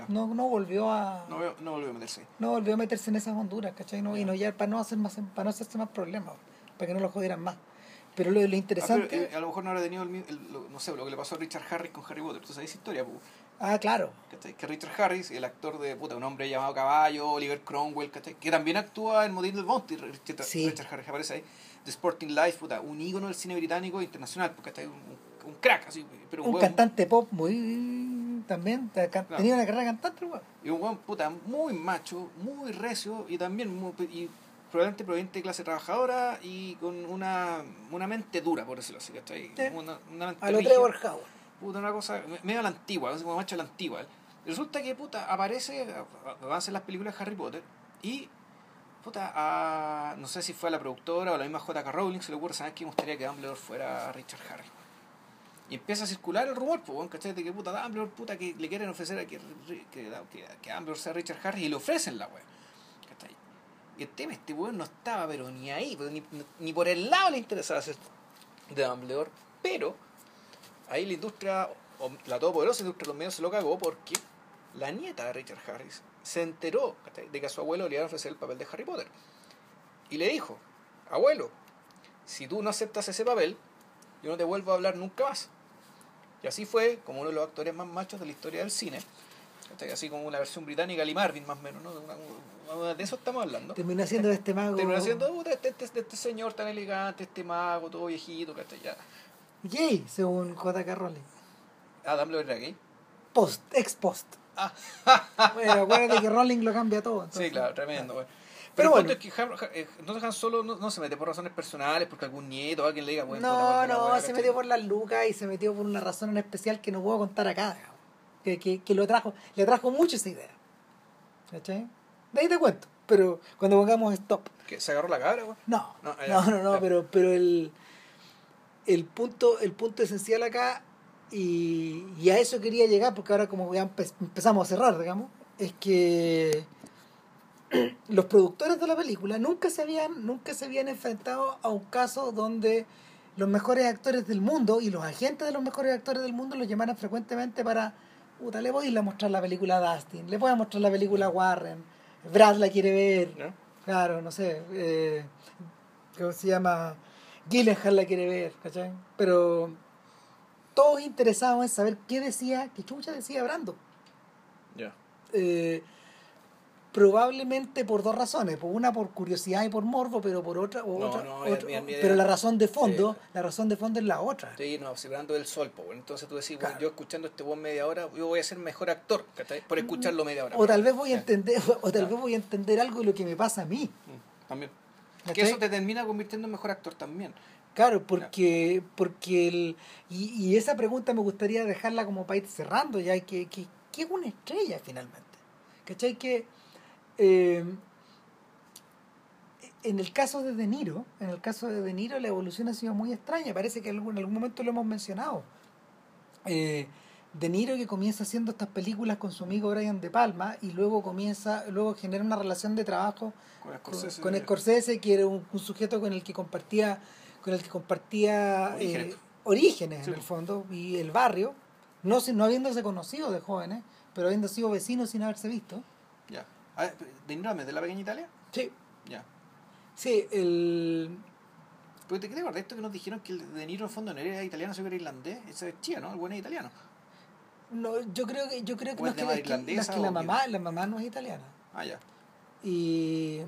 No, no volvió a. No, no, volvió a meterse. No volvió a meterse en esas Honduras, ¿cachai? No, y no ya para no hacer más para no hacerse más problemas, para que no lo jodieran más. Pero lo, lo interesante. Ah, eh, a lo mejor no habrá tenido el, no sé, lo que le pasó a Richard Harris con Harry Potter. ¿Tú sabes esa historia? Ah, claro. Que Richard Harris, el actor de puta, un hombre llamado Caballo, Oliver Cromwell, que también actúa en Modelo del Bounty, Richard, Richard, Harris aparece ahí, The Sporting Life, puta, un ícono del cine británico internacional, porque un, un crack, así, pero un, cantante pop muy también, tenía una carrera de cantante, Y un buen puta, muy macho, muy recio y también muy, y probablemente proveniente de clase trabajadora y con una, una mente dura, por decirlo así, ¿cachai? Una, una mente a lo Trevor Howard puta, una cosa medio a la antigua, como macho a la antigua. resulta que, puta, aparece, avanza en las películas de Harry Potter y, puta, a, no sé si fue a la productora o a la misma J.K. Rowling se le ocurre, ¿sabes que me gustaría que Dumbledore fuera Richard Harris? Y empieza a circular el rumor, pues, ¿cachai? De que, puta, Dumbledore, puta, que le quieren ofrecer a que, que, que, Dumbledore sea Richard Harris y le ofrecen la wea. ¿cachai? Y el este weón no estaba, pero ni ahí, pues, ni, ni por el lado le interesaba ser de Dumbledore, pero ahí la industria, la todopoderosa industria de los medios se lo cagó porque la nieta de Richard Harris se enteró de que a su abuelo le iban a ofrecer el papel de Harry Potter. Y le dijo, abuelo, si tú no aceptas ese papel, yo no te vuelvo a hablar nunca más. Y así fue como uno de los actores más machos de la historia del cine. Así como una versión británica, Lee Marvin más o menos, ¿no? de eso estamos hablando. Terminó siendo de este mago. Terminó siendo de este, este, este, señor tan elegante, este mago, todo viejito, Ya gay, según J.K. Rowling. ¿Ah, Dumbledore era gay? Post, ex post. Ah. bueno, acuérdate que Rowling lo cambia todo. Sí, claro, tremendo. Pero, Pero bueno, es que eh, no dejan solo, no, se mete por razones personales, porque algún nieto, alguien le diga, bueno, No, no, se metió por las lucas y se metió por una razón en especial que no puedo contar acá. Que, que, que lo trajo, le trajo mucho esa idea. ¿Cachai? De ahí te cuento. Pero cuando pongamos stop. ¿Que se agarró la cara, güey? No, no, no, no, pero, pero el el punto, el punto esencial acá, y, a eso quería llegar, porque ahora como ya empezamos a cerrar, digamos, es que los productores de la película nunca se habían, nunca se habían enfrentado a un caso donde los mejores actores del mundo y los agentes de los mejores actores del mundo los llamaran frecuentemente para, puta, le voy a ir a mostrar la película a Dustin, le voy a mostrar la película a Warren, Brad la quiere ver, ¿no? claro, no sé, eh, ¿cómo se llama? Gyllenhaal la quiere ver, ¿cachai? Pero todos interesados en saber qué decía, qué chucha decía Brando. Ya. Eh, probablemente por dos razones, por una por curiosidad y por morbo, pero por otra, o No, otra- no, otra- pero la razón de fondo, Sí. la razón de fondo es la otra. Sí, no, celebrando el sol, pues. Entonces tú decís, bueno, yo escuchando este buen media hora, yo voy a ser mejor actor. Por escucharlo media hora. O tal vez voy a entender, o tal vez voy a entender algo de lo que me pasa a mí. Mm, También. Que eso te termina convirtiendo en mejor actor también. Claro, porque, porque el, y, y esa pregunta me gustaría dejarla como para ir cerrando ya, que, que, que es una estrella finalmente. ¿Cachai? Que eh, en el caso de De Niro, en el caso de De Niro la evolución ha sido muy extraña, parece que en algún, en algún momento lo hemos mencionado. Eh, de Niro que comienza haciendo estas películas con su amigo Brian De Palma y luego comienza, luego genera una relación de trabajo Con Scorsese. con Scorsese, que era un, un sujeto con el que compartía con el que compartía Orígenes. eh, orígenes Sí. en el fondo y el barrio no no habiéndose conocido de jóvenes pero habiendo sido vecinos sin haberse visto Ya. ¿De Niro de la pequeña Italia? sí Ya. sí el Porque te creo, de esto que nos dijeron que el De Niro en el fondo no era italiano, sino que era irlandés. Ese es chía, ¿no? El buen es italiano. No, yo creo que yo creo que, ¿O no es que, que- madre no es que irlandesa la qué? mamá la mamá no es italiana Ah, ya. y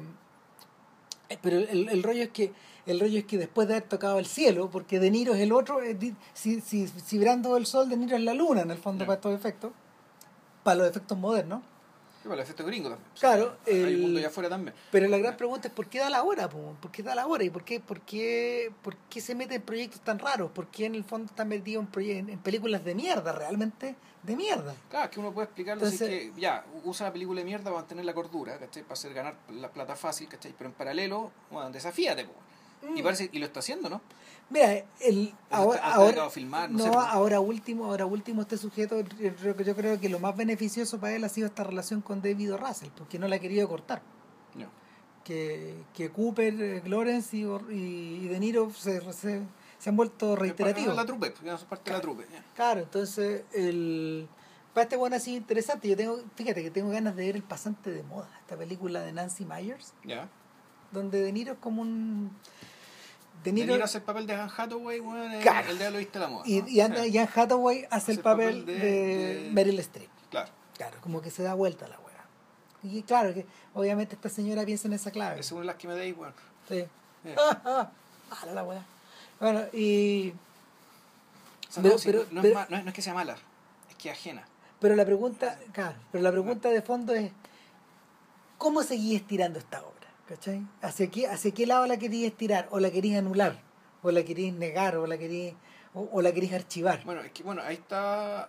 eh, pero el, el rollo es que el rollo es que después de haber tocado el cielo porque De Niro es el otro di- si, si, si Brando el sol De Niro es la luna en el fondo para estos efectos para los efectos modernos Sí, bueno, el efecto gringo también. Claro, Hay el- un mundo allá afuera también. pero la gran pregunta es ¿por qué da la hora? po? ¿por qué da la hora? y por qué, por qué, por qué se mete en proyectos tan raros? ¿por qué en el fondo está metido en, en, películas de mierda realmente de mierda? Claro, es que uno puede explicarlo Entonces- es que, ya, usa la película de mierda para mantener la cordura, ¿cachai? Para hacer ganar la plata fácil, ¿cachai? Pero en paralelo, bueno, desafíate, po. Y Mm. parece, y lo está haciendo, ¿no? Mira, el, ahora, ahora, filmar, no no, sé, pues. ahora último, ahora último este sujeto, yo creo, que- yo creo que lo más beneficioso para él ha sido esta relación con David. Russell, porque no la ha querido cortar. No. Que, que Cooper, eh, Lawrence y, y, y De Niro se, se, se han vuelto reiterativos. La trupe, porque no son parte de la trupe. Claro, entonces el para este bueno así interesante, yo tengo, fíjate que tengo ganas de ver El pasante de moda, esta película de Nancy Myers, Ya. donde De Niro es como un De De Niro, Niro hace el papel de Han Hathaway, weón, en Claro. el día lo viste la moda. y, ¿no? y Anne, Sí, y Anne Hathaway hace el papel de, de- Meryl Streep. Claro. Claro, como que se da vuelta la weá. Y claro que obviamente esta señora piensa en esa clave. Es una de las que me deis, weón. Sí. Ah, ah, mala la weá. Bueno, y O sea, Pero- no, sí, pero- no, pero- es ma- no es- no es que sea mala, es que es ajena. Pero la pregunta, claro, pero la pregunta de fondo es ¿cómo seguís estirando esta obra? ¿Cachai? ¿Hacia qué, hacia qué lado la querías estirar? ¿O la querías anular? ¿O la querías negar? ¿O la querías, o, o la querías archivar? Bueno, es que bueno, ahí está.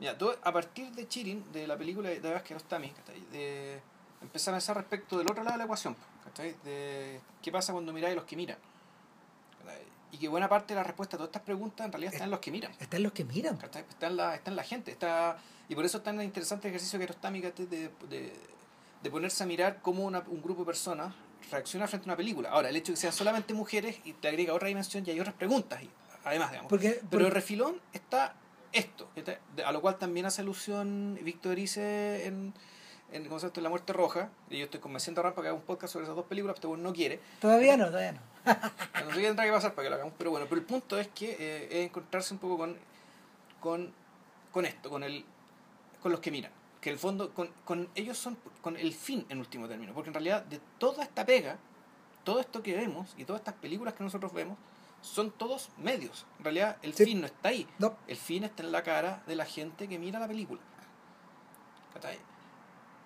Mira, todo, a partir de Chirin, de la película de ¿cachai? De empezar a pensar respecto del otro lado de la ecuación, ¿cachai? De qué pasa cuando miráis a los que miran. ¿cachai? Y que buena parte de la respuesta a todas estas preguntas en realidad está en los que miran. Están los que miran. ¿cachai? Está en la, está en la gente. Está, y por eso es tan interesante el ejercicio que. De, de, de ponerse a mirar cómo una- un grupo de personas reacciona frente a una película. Ahora, el hecho de que sean solamente mujeres y te agrega otra dimensión y hay otras preguntas, y, además, digamos. Porque, Pero porque- de refilón está esto. De- a lo cual también hace alusión Víctor Erice en, en, ¿cómo se llama esto? en La Muerte Roja. Y yo estoy convenciendo a Ram para que haga un podcast sobre esas dos películas, pero este no quiere. todavía no, todavía no. No sé qué tendrá que pasar para que lo hagamos, pero bueno, pero el punto es que eh, es encontrarse un poco con, con, con esto, con, el, con los que miran. Que en el fondo, con, con ellos son con el fin en último término. Porque en realidad, de toda esta pega, todo esto que vemos y todas estas películas que nosotros vemos, son todos medios. En realidad, el Sí. fin no está ahí. No. El fin está en la cara de la gente que mira la película.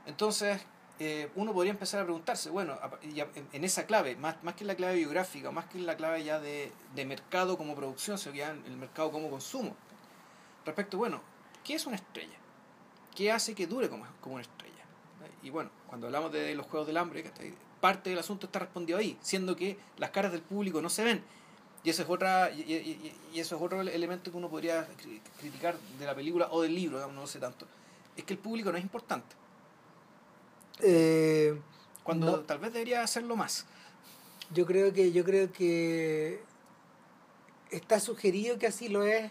Entonces, eh, uno podría empezar a preguntarse, bueno, en esa clave, más, más que en la clave biográfica, más que en la clave ya de, de mercado como producción, sino que ya en el mercado como consumo, respecto, bueno, ¿qué es una estrella? ¿Qué hace que dure como, como una estrella? Y bueno, cuando hablamos de los Juegos del Hambre, parte del asunto está respondido ahí, siendo que las caras del público no se ven. Y eso es otra y, y- y- eso es otro elemento que uno podría cri- criticar de la película o del libro, digamos, no sé tanto. Es que el público no es importante. Eh, Cuando No. tal vez debería hacerlo más. yo creo que yo creo que está sugerido que así lo es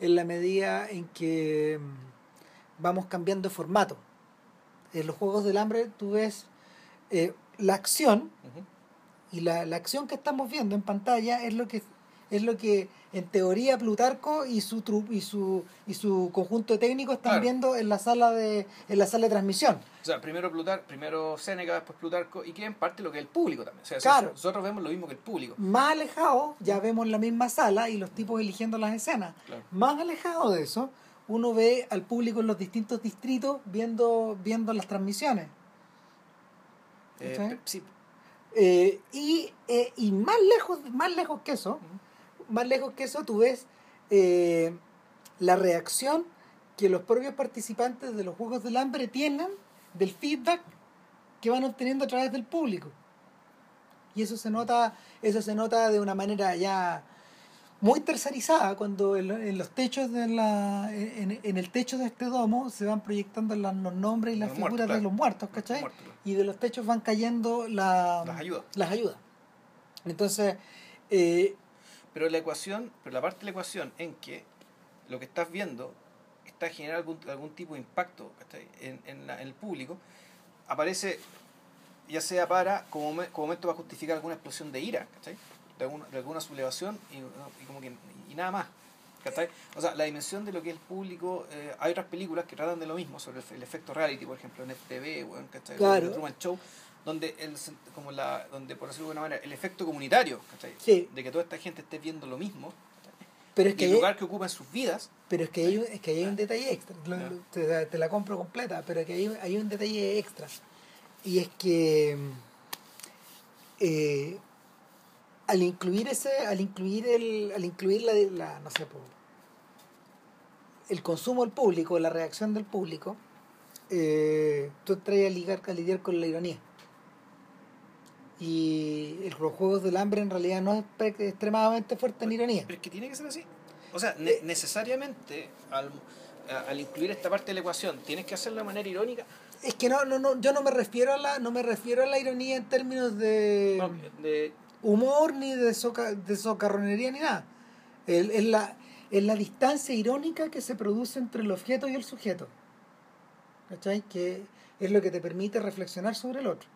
en la medida en que vamos cambiando de formato. En los Juegos del Hambre tú ves eh, la acción y la, la acción que estamos viendo en pantalla es lo que es lo que en teoría Plutarco y su tru- y su y su conjunto de técnicos están Claro. viendo en la sala de en la sala de transmisión. O sea, primero Plutar, primero Séneca, después Plutarco, y que en parte lo que es el público también. O sea, Claro. nosotros vemos lo mismo que el público. Más alejado, ya vemos la misma sala y los tipos eligiendo las escenas. Claro. Más alejado de eso, uno ve al público en los distintos distritos viendo viendo las transmisiones. Eh, pe- sí. Eh, y, eh, y más lejos más lejos que eso, más lejos que eso, tú ves eh, la reacción que los propios participantes de los Juegos del Hambre tienen del feedback que van obteniendo a través del público. Y eso se nota, eso se nota de una manera ya muy tercerizada cuando en, en los techos de la en, en el techo de este domo se van proyectando los nombres y las Los figuras muertos, de los muertos, ¿cachai? Muertos. Y de los techos van cayendo la- Las ayudas. las ayudas. Entonces, eh, Pero la ecuación, pero la parte de la ecuación en que lo que estás viendo está generando algún, algún tipo de impacto en, en, la- en el público, aparece ya sea para, como, como momento va a justificar alguna explosión de ira, ¿cachai? De, alguna, de alguna sublevación y, y como que, y nada más. ¿cachai? O sea, la dimensión de lo que es el público, eh, hay otras películas que tratan de lo mismo, sobre el, el efecto reality, por ejemplo, en FTV, weón, ¿cachai? Claro. The Truman Show, donde, el, como la, donde, por decirlo de alguna manera, el efecto comunitario, ¿cachai? Sí. de que toda esta gente esté viendo lo mismo, pero es que el hay- lugar que ocupa en sus vidas, Pero es que hay un, es que hay un detalle extra. Te, te la compro completa, pero que hay, hay un detalle extra. Y es que eh, al incluir ese, al incluir el, al incluir la, la- no sé, el consumo del público, la reacción del público, eh, tú entras a ligar, a lidiar con la ironía. Y el- los juegos del hambre en realidad no es extremadamente fuerte en ironía. pero es que tiene que ser así. O sea, ne- necesariamente al, al incluir esta parte de la ecuación, tienes que hacerlo de manera irónica. Es que no, no, no, yo no me refiero a la, no me refiero a la ironía en términos de No, de, humor ni de, soca, de socarronería ni nada. El- Es la, es la distancia irónica que se produce entre el objeto y el sujeto. ¿Cachai? Que es lo que te permite reflexionar sobre el otro.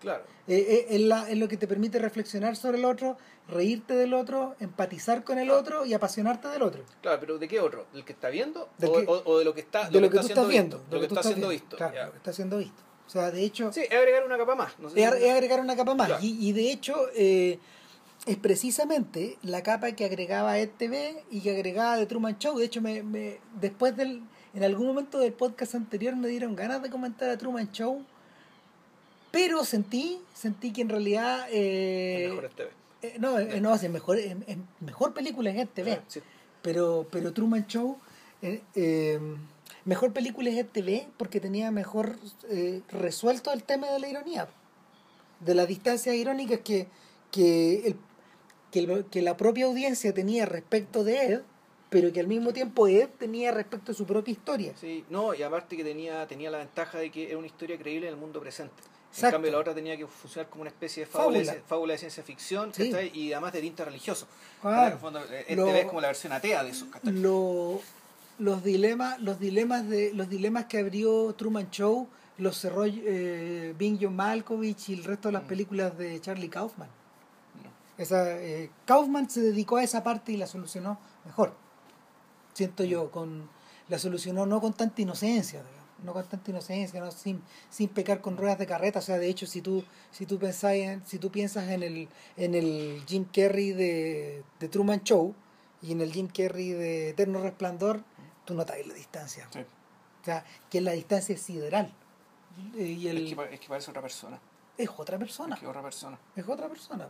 claro. Eh, eh, es, la, es lo que te permite reflexionar sobre el otro, reírte del otro, empatizar con el otro y apasionarte del otro. Claro, pero ¿de qué otro? ¿Del que está viendo? O, que- o- o de lo que está, de lo que tú estás viendo. visto? De lo que está estás siendo visto. Claro, ya. lo que está siendo visto. O sea, de hecho... Sí, es agregar una capa más. No sé es, si- es agregar una capa más. Claro. Y, y de hecho, eh, es precisamente la capa que agregaba ETV y que agregaba The Truman Show. De hecho, me, me, después del. En algún momento del podcast anterior me dieron ganas de comentar a Truman Show. Pero sentí, sentí que en realidad. eh, es mejor este vez. eh, no, eh, no, es mejor, es- mejor película es ETV. Sí. Pero, pero Truman Show, eh, eh, mejor película es TV porque tenía mejor eh, resuelto el tema de la ironía, de las distancias irónicas que, que, el- que, el- que la propia audiencia tenía respecto de Ed, pero que al mismo tiempo Ed tenía respecto de su propia historia. Sí, no, y aparte que tenía, tenía la ventaja de que era una historia creíble en el mundo presente. Exacto. En cambio, la otra tenía que funcionar como una especie de fábula, de, Fábula. ci- fábula de ciencia ficción, y además de tinte religioso. Claro. En el fondo, este Lo- es como la versión atea de eso. Lo- los dilemas los dilemas de los dilemas que abrió Truman Show los cerró eh, Bing John Malkovich y el resto de las Mm. películas de Charlie Kaufman No. esa eh, Kaufman se dedicó a esa parte y la solucionó mejor siento yo con la solucionó no con tanta inocencia digamos, no con tanta inocencia no sin, sin pecar con ruedas de carreta o sea de hecho si tú si tú pensás en, si tú piensas en el en el Jim Carrey de, de Truman Show y en el Jim Carrey de Eterno Resplandor tú notas la distancia Sí. o sea que la distancia es sideral Eh, y el, Es, que, es que parece otra persona. es otra persona Es que otra persona. es otra persona.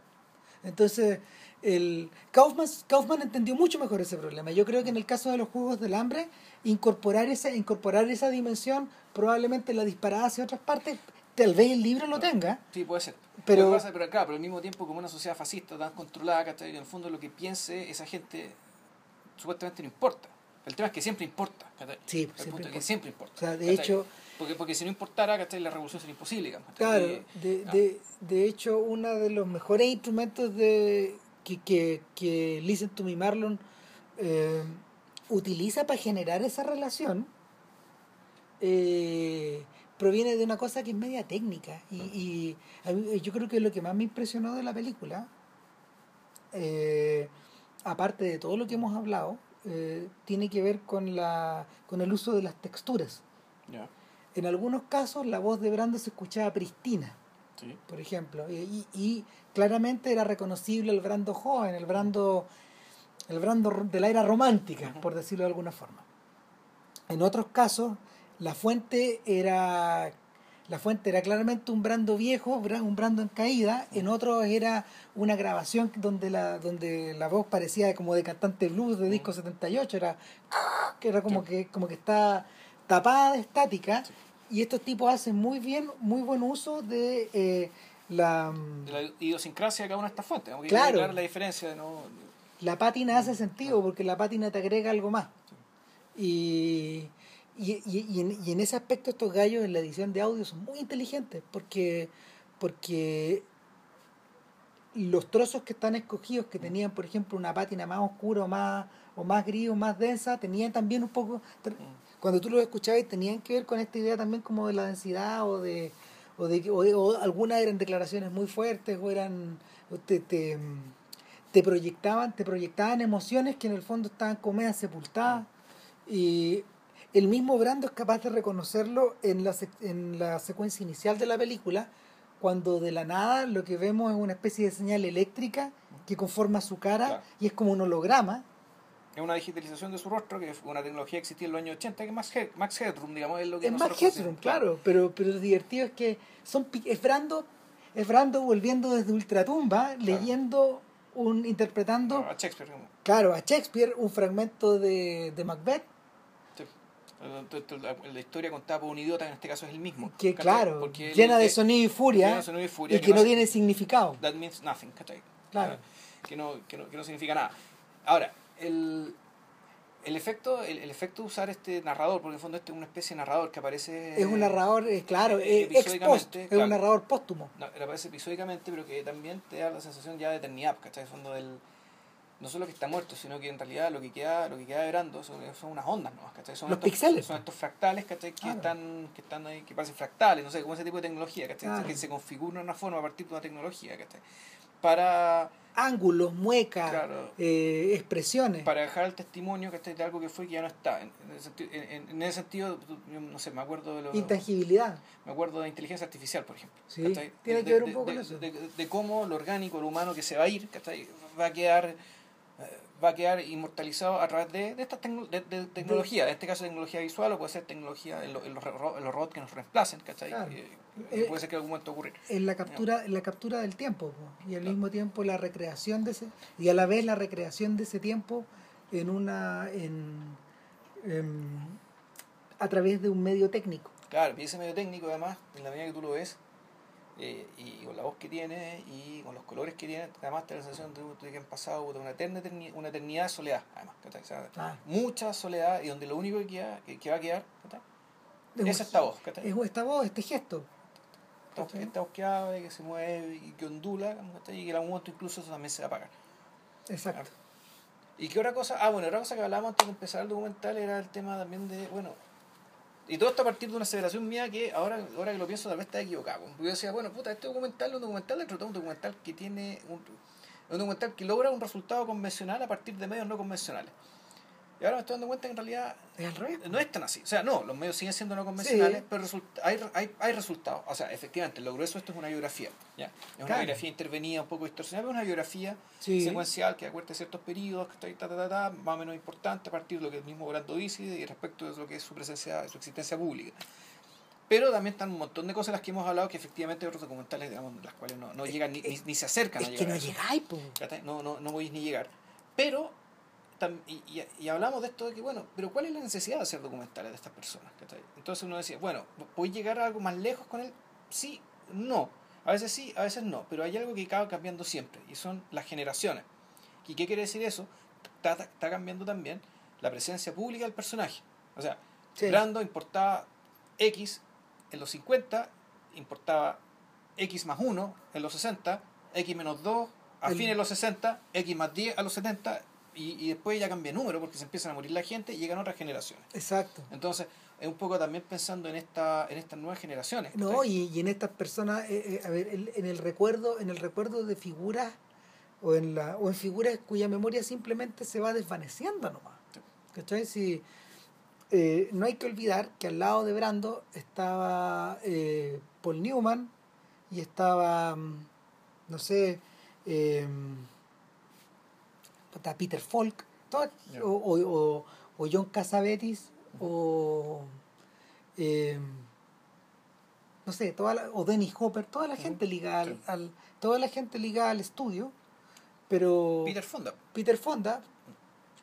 Entonces, el Kaufman, Kaufman entendió mucho mejor ese problema. Yo creo que en el caso de los Juegos del Hambre, incorporar esa, incorporar esa dimensión probablemente la disparada hacia otras partes, tal vez el libro lo tenga, Sí, puede ser. Pero- Lo que pasa- pero claro, pero al mismo tiempo, como una sociedad fascista tan controlada, ¿cachai? En el fondo lo que piense esa gente supuestamente no importa. El tema es que siempre importa. ¿cachai? Sí, El siempre punto es que importa. siempre importa. O sea, de ¿cachai? hecho- Porque, porque si no importara, ¿cachai? La revolución sería imposible, digamos. Claro, de, ah. de, de hecho, uno de los mejores instrumentos de que, que, que Listen to Me Marlon eh, utiliza para generar esa relación eh, proviene de una cosa que es media técnica. Y, y a mí- yo creo que lo que más me impresionó de la película, eh, aparte de todo lo que hemos hablado, eh, tiene que ver con, la, con el uso de las texturas. En algunos casos la voz de Brando se escuchaba pristina, sí. por ejemplo, y, y- claramente era reconocible el Brando joven, el Brando, el Brando de la era romántica, por decirlo de alguna forma. En otros casos, la fuente era la fuente era claramente un Brando viejo, un Brando en caída, en otros era una grabación donde la donde la voz parecía como de cantante blues de disco 78, era que era como que como que está tapada de estática y estos tipos hacen muy bien muy buen uso de eh, la De la idiosincrasia de cada una de estas fuentes. Aunque Claro. la diferencia de no. la pátina hace sentido porque la pátina te agrega algo más. Y, y, y- y en, y en ese aspecto estos gallos en la edición de audio son muy inteligentes porque, porque los trozos que están escogidos, que tenían por ejemplo una pátina más oscura o más, o más gris o más densa, tenían también un poco, cuando tú los escuchabas tenían que ver con esta idea también como de la densidad o de o de o, de- o algunas eran declaraciones muy fuertes o eran te, te, te proyectaban te proyectaban emociones que en el fondo estaban como sepultadas. Y el mismo Brando es capaz de reconocerlo en la, en la secuencia inicial de la película cuando de la nada lo que vemos es una especie de señal eléctrica que conforma su cara Claro. y es como un holograma Es una digitalización de su rostro, que fue una tecnología que existía en los años 80, que es Max, Head- Max Headroom, digamos, es lo que es nosotros Headroom, claro, pero, pero lo divertido es que son es Brando, es Brando volviendo desde Ultratumba, leyendo un, interpretando, A Shakespeare. claro, a Shakespeare un fragmento de, de Macbeth, La, la historia contada por un idiota, en este caso es el mismo. que claro, Porque llena de sonido y llena furia, de sonido y furia, y que no tiene significado. That means nothing, ¿cachai? Claro. Ah, Que no, que no, que no significa nada. Ahora, el, el efecto el, el efecto de usar este narrador, porque en el fondo este es una especie de narrador que aparece... Es un narrador, eh, claro, eh, episódicamente, es claro. un narrador póstumo. No, él aparece episódicamente, pero que también te da la sensación ya de eternidad, ¿cachai? En el fondo del... No solo que está muerto, sino que en realidad lo que queda, lo que queda de Brando son, son unas ondas, ¿no? ¿cachai? Son Los estos. Son estos fractales, ¿cachai? Que, Claro. están, que están ahí, que parecen fractales, no sé, como ese tipo de tecnología, ¿cachai? Claro. Que se configura de una forma a partir de una tecnología, ¿cachai? Para, Ángulos, muecas, Claro. eh, expresiones. para dejar el testimonio, ¿cachai? De algo que fue y que ya no está. En, ese sentido, en- en- ese sentido, no sé, me acuerdo de lo... Intangibilidad. Me acuerdo de inteligencia artificial, por ejemplo. Sí, ¿cachai? tiene De- que ver un poco de, con eso. De, cómo lo orgánico, lo humano que se va a ir, ¿cachai? va a quedar va a quedar inmortalizado a través de, de esta tecno- de, de tecnología, en este caso tecnología visual o puede ser tecnología en, lo- en los, en los robots que nos reemplacen, ¿cachai? Claro. Eh, Eh, puede ser que en algún momento ocurrir. en la captura en la captura del tiempo po, y al Claro. mismo tiempo la recreación de ese y a la vez la recreación de ese tiempo en una en, en- a través de un medio técnico Claro, y ese medio técnico además, en la medida que tú lo ves, eh, y con la voz que tiene y con los colores que tiene, además te da la sensación de, que han pasado una, eterna, eterni- una eternidad de soledad, además, Claro. mucha soledad y donde lo único que, queda, que, va a quedar. Es es esta voz, es esta voz este gesto Esta voz que y que se mueve y que ondula, y que en algún momento incluso eso también se va a apagar. exacto ¿Y qué otra cosa? Ah, bueno, otra cosa que hablábamos antes de empezar el documental era el tema también de, bueno, y todo esto a partir de una aseveración mía que ahora, ahora que lo pienso tal vez está equivocado. Porque yo decía, bueno, puta, este documental es un documental dentro de un documental que tiene un, un documental que logra un resultado convencional a partir de medios no convencionales. Y ahora me estoy dando cuenta que en realidad es al revés no es tan así. O sea, no, los medios siguen siendo no convencionales, Sí. pero resulta- hay, hay, hay resultados. O sea, efectivamente, lo grueso esto es una biografía. ¿ya? Es una biografía intervenida, un poco distorsionada, pero es una biografía Sí. secuencial que acuerda ciertos periodos, que está ta, ta, ta, ta, más o menos importante a partir de lo que el mismo Brando dice y respecto de lo que es su presencia, su existencia pública. Pero también están un montón de cosas de las que hemos hablado que efectivamente hay otros documentales, digamos, las cuales no, no llegan ni, ni, ni se acercan es a que llegar. no a eso. llegáis. No, no, no podéis ni llegar. Pero, y, y, y hablamos de esto de que, bueno, pero ¿cuál es la necesidad de hacer documentales de estas personas? Entonces uno decía, bueno, ¿podéis llegar a algo más lejos con él? Sí, no. A veces sí, a veces no. Pero hay algo que acaba cambiando siempre, y son las generaciones. ¿Y qué quiere decir eso? Está, está cambiando también la presencia pública del personaje. O sea, Sí. Brando importaba X en los 50, importaba X más 1 en los 60, X menos 2 a fines de los 60, X más 10 a los 70, y, y después ya cambia de número porque se empiezan a morir la gente y llegan otras generaciones. exacto Entonces, es un poco también pensando en esta en estas nuevas generaciones. No, y, y en estas personas, eh, eh, a ver, el- en el recuerdo, en el recuerdo de figuras o en la o en figuras cuya memoria simplemente se va desvaneciendo nomás. Sí. ¿Cachai? Si, eh, no hay que olvidar que al lado de Brando estaba Paul Newman y estaba, mm, no sé, puta, Peter Falk, Ya. o, o, o, John Casavetes, o eh, no sé, toda la- o Dennis Hopper, toda la gente ligada al, toda la gente ligada al estudio, pero Peter Fonda. Peter Fonda,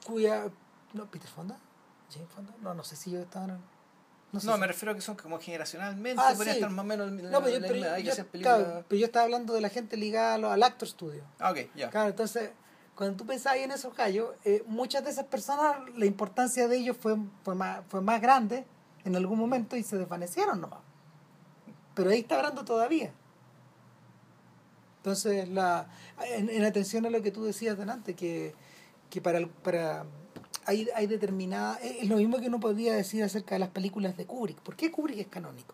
cuya. No, Peter Fonda? Jane Fonda? No, no sé si ellos estaban. en- No, sé No, si- me refiero a que son como generacionalmente, Ah, sí. estar más o menos en No, pero yo, la pero yo- yo- claro, pero yo estaba hablando de la gente ligada al Actor Studio. Ah, ok, ya. Claro, entonces, cuando tú pensabas en esos gallos, eh, muchas de esas personas, la importancia de ellos fue, fue, más, fue más grande en algún momento y se desvanecieron nomás. Pero ahí está hablando todavía. Entonces, la, en, en atención a lo que tú decías delante, que, que para, para hay, hay determinada... Es lo mismo que uno podría decir acerca de las películas de Kubrick. ¿Por qué Kubrick es canónico?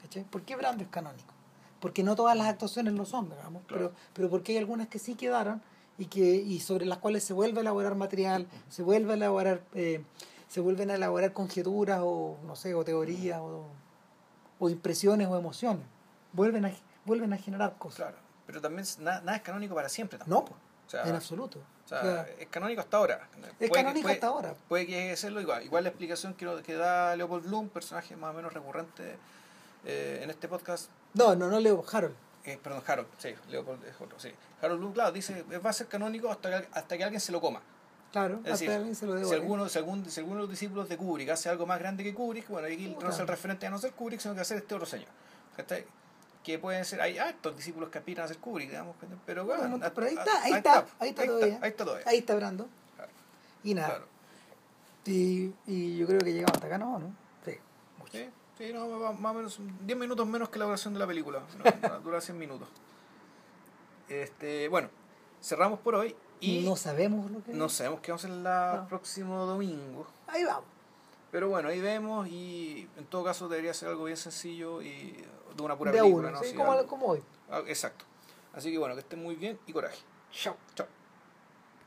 ¿Cachai? ¿Por qué Brando es canónico? Porque no todas las actuaciones lo son, digamos, Claro. pero, pero porque hay algunas que sí quedaron y que y sobre las cuales se vuelve a elaborar material, se vuelve a elaborar, eh, se vuelven a elaborar conjeturas o no sé, o teorías o, o impresiones o emociones. Vuelven a, vuelven a generar cosas. Claro. Pero también es- nada, nada es canónico para siempre No, tampoco. po, O sea, en absoluto. o sea, O sea, es canónico hasta ahora. es Puede que- canónico puede- hasta ahora. Puede que serlo igual. Igual la explicación que, que da Leopold Bloom, personaje más o menos recurrente eh, en este podcast. No, no, no leo Harold. Eh, perdón, Harold, sí, Leopold es otro, sí. Harold Bloom, claro, dice, va a ser canónico hasta que, hasta que alguien se lo coma. Claro, Es decir, hasta alguien se lo Si debo. alguno, si, algún- si alguno de los discípulos de Kubrick hace algo más grande que Kubrick, bueno, aquí no es el referente a no ser Kubrick, sino que hacer este otro señor. ¿Cachai? Que pueden ser, hay hartos discípulos que aspiran a ser Kubrick, digamos, pero bueno, Bueno, hasta- pero ahí está, ahí está, ahí está todavía. Ahí está todavía. Ahí está Brando. Claro, Y nada. claro. Y, y yo creo que llegamos hasta acá, ¿no? ¿no? Sí, mucho. Sí, sí, no, más o menos 10 minutos menos que la duración de la película. No, dura 100 minutos. Este, bueno, cerramos por hoy y no sabemos lo que no sabemos qué vamos a hacer el No. próximo domingo. Ahí vamos. Pero bueno, ahí vemos y en todo caso debería ser algo bien sencillo y de una pura de película. uno, ¿no? sí, Así, como, algo- como hoy. ah, exacto. Así que bueno, que estén muy bien y coraje. Chao. Chao.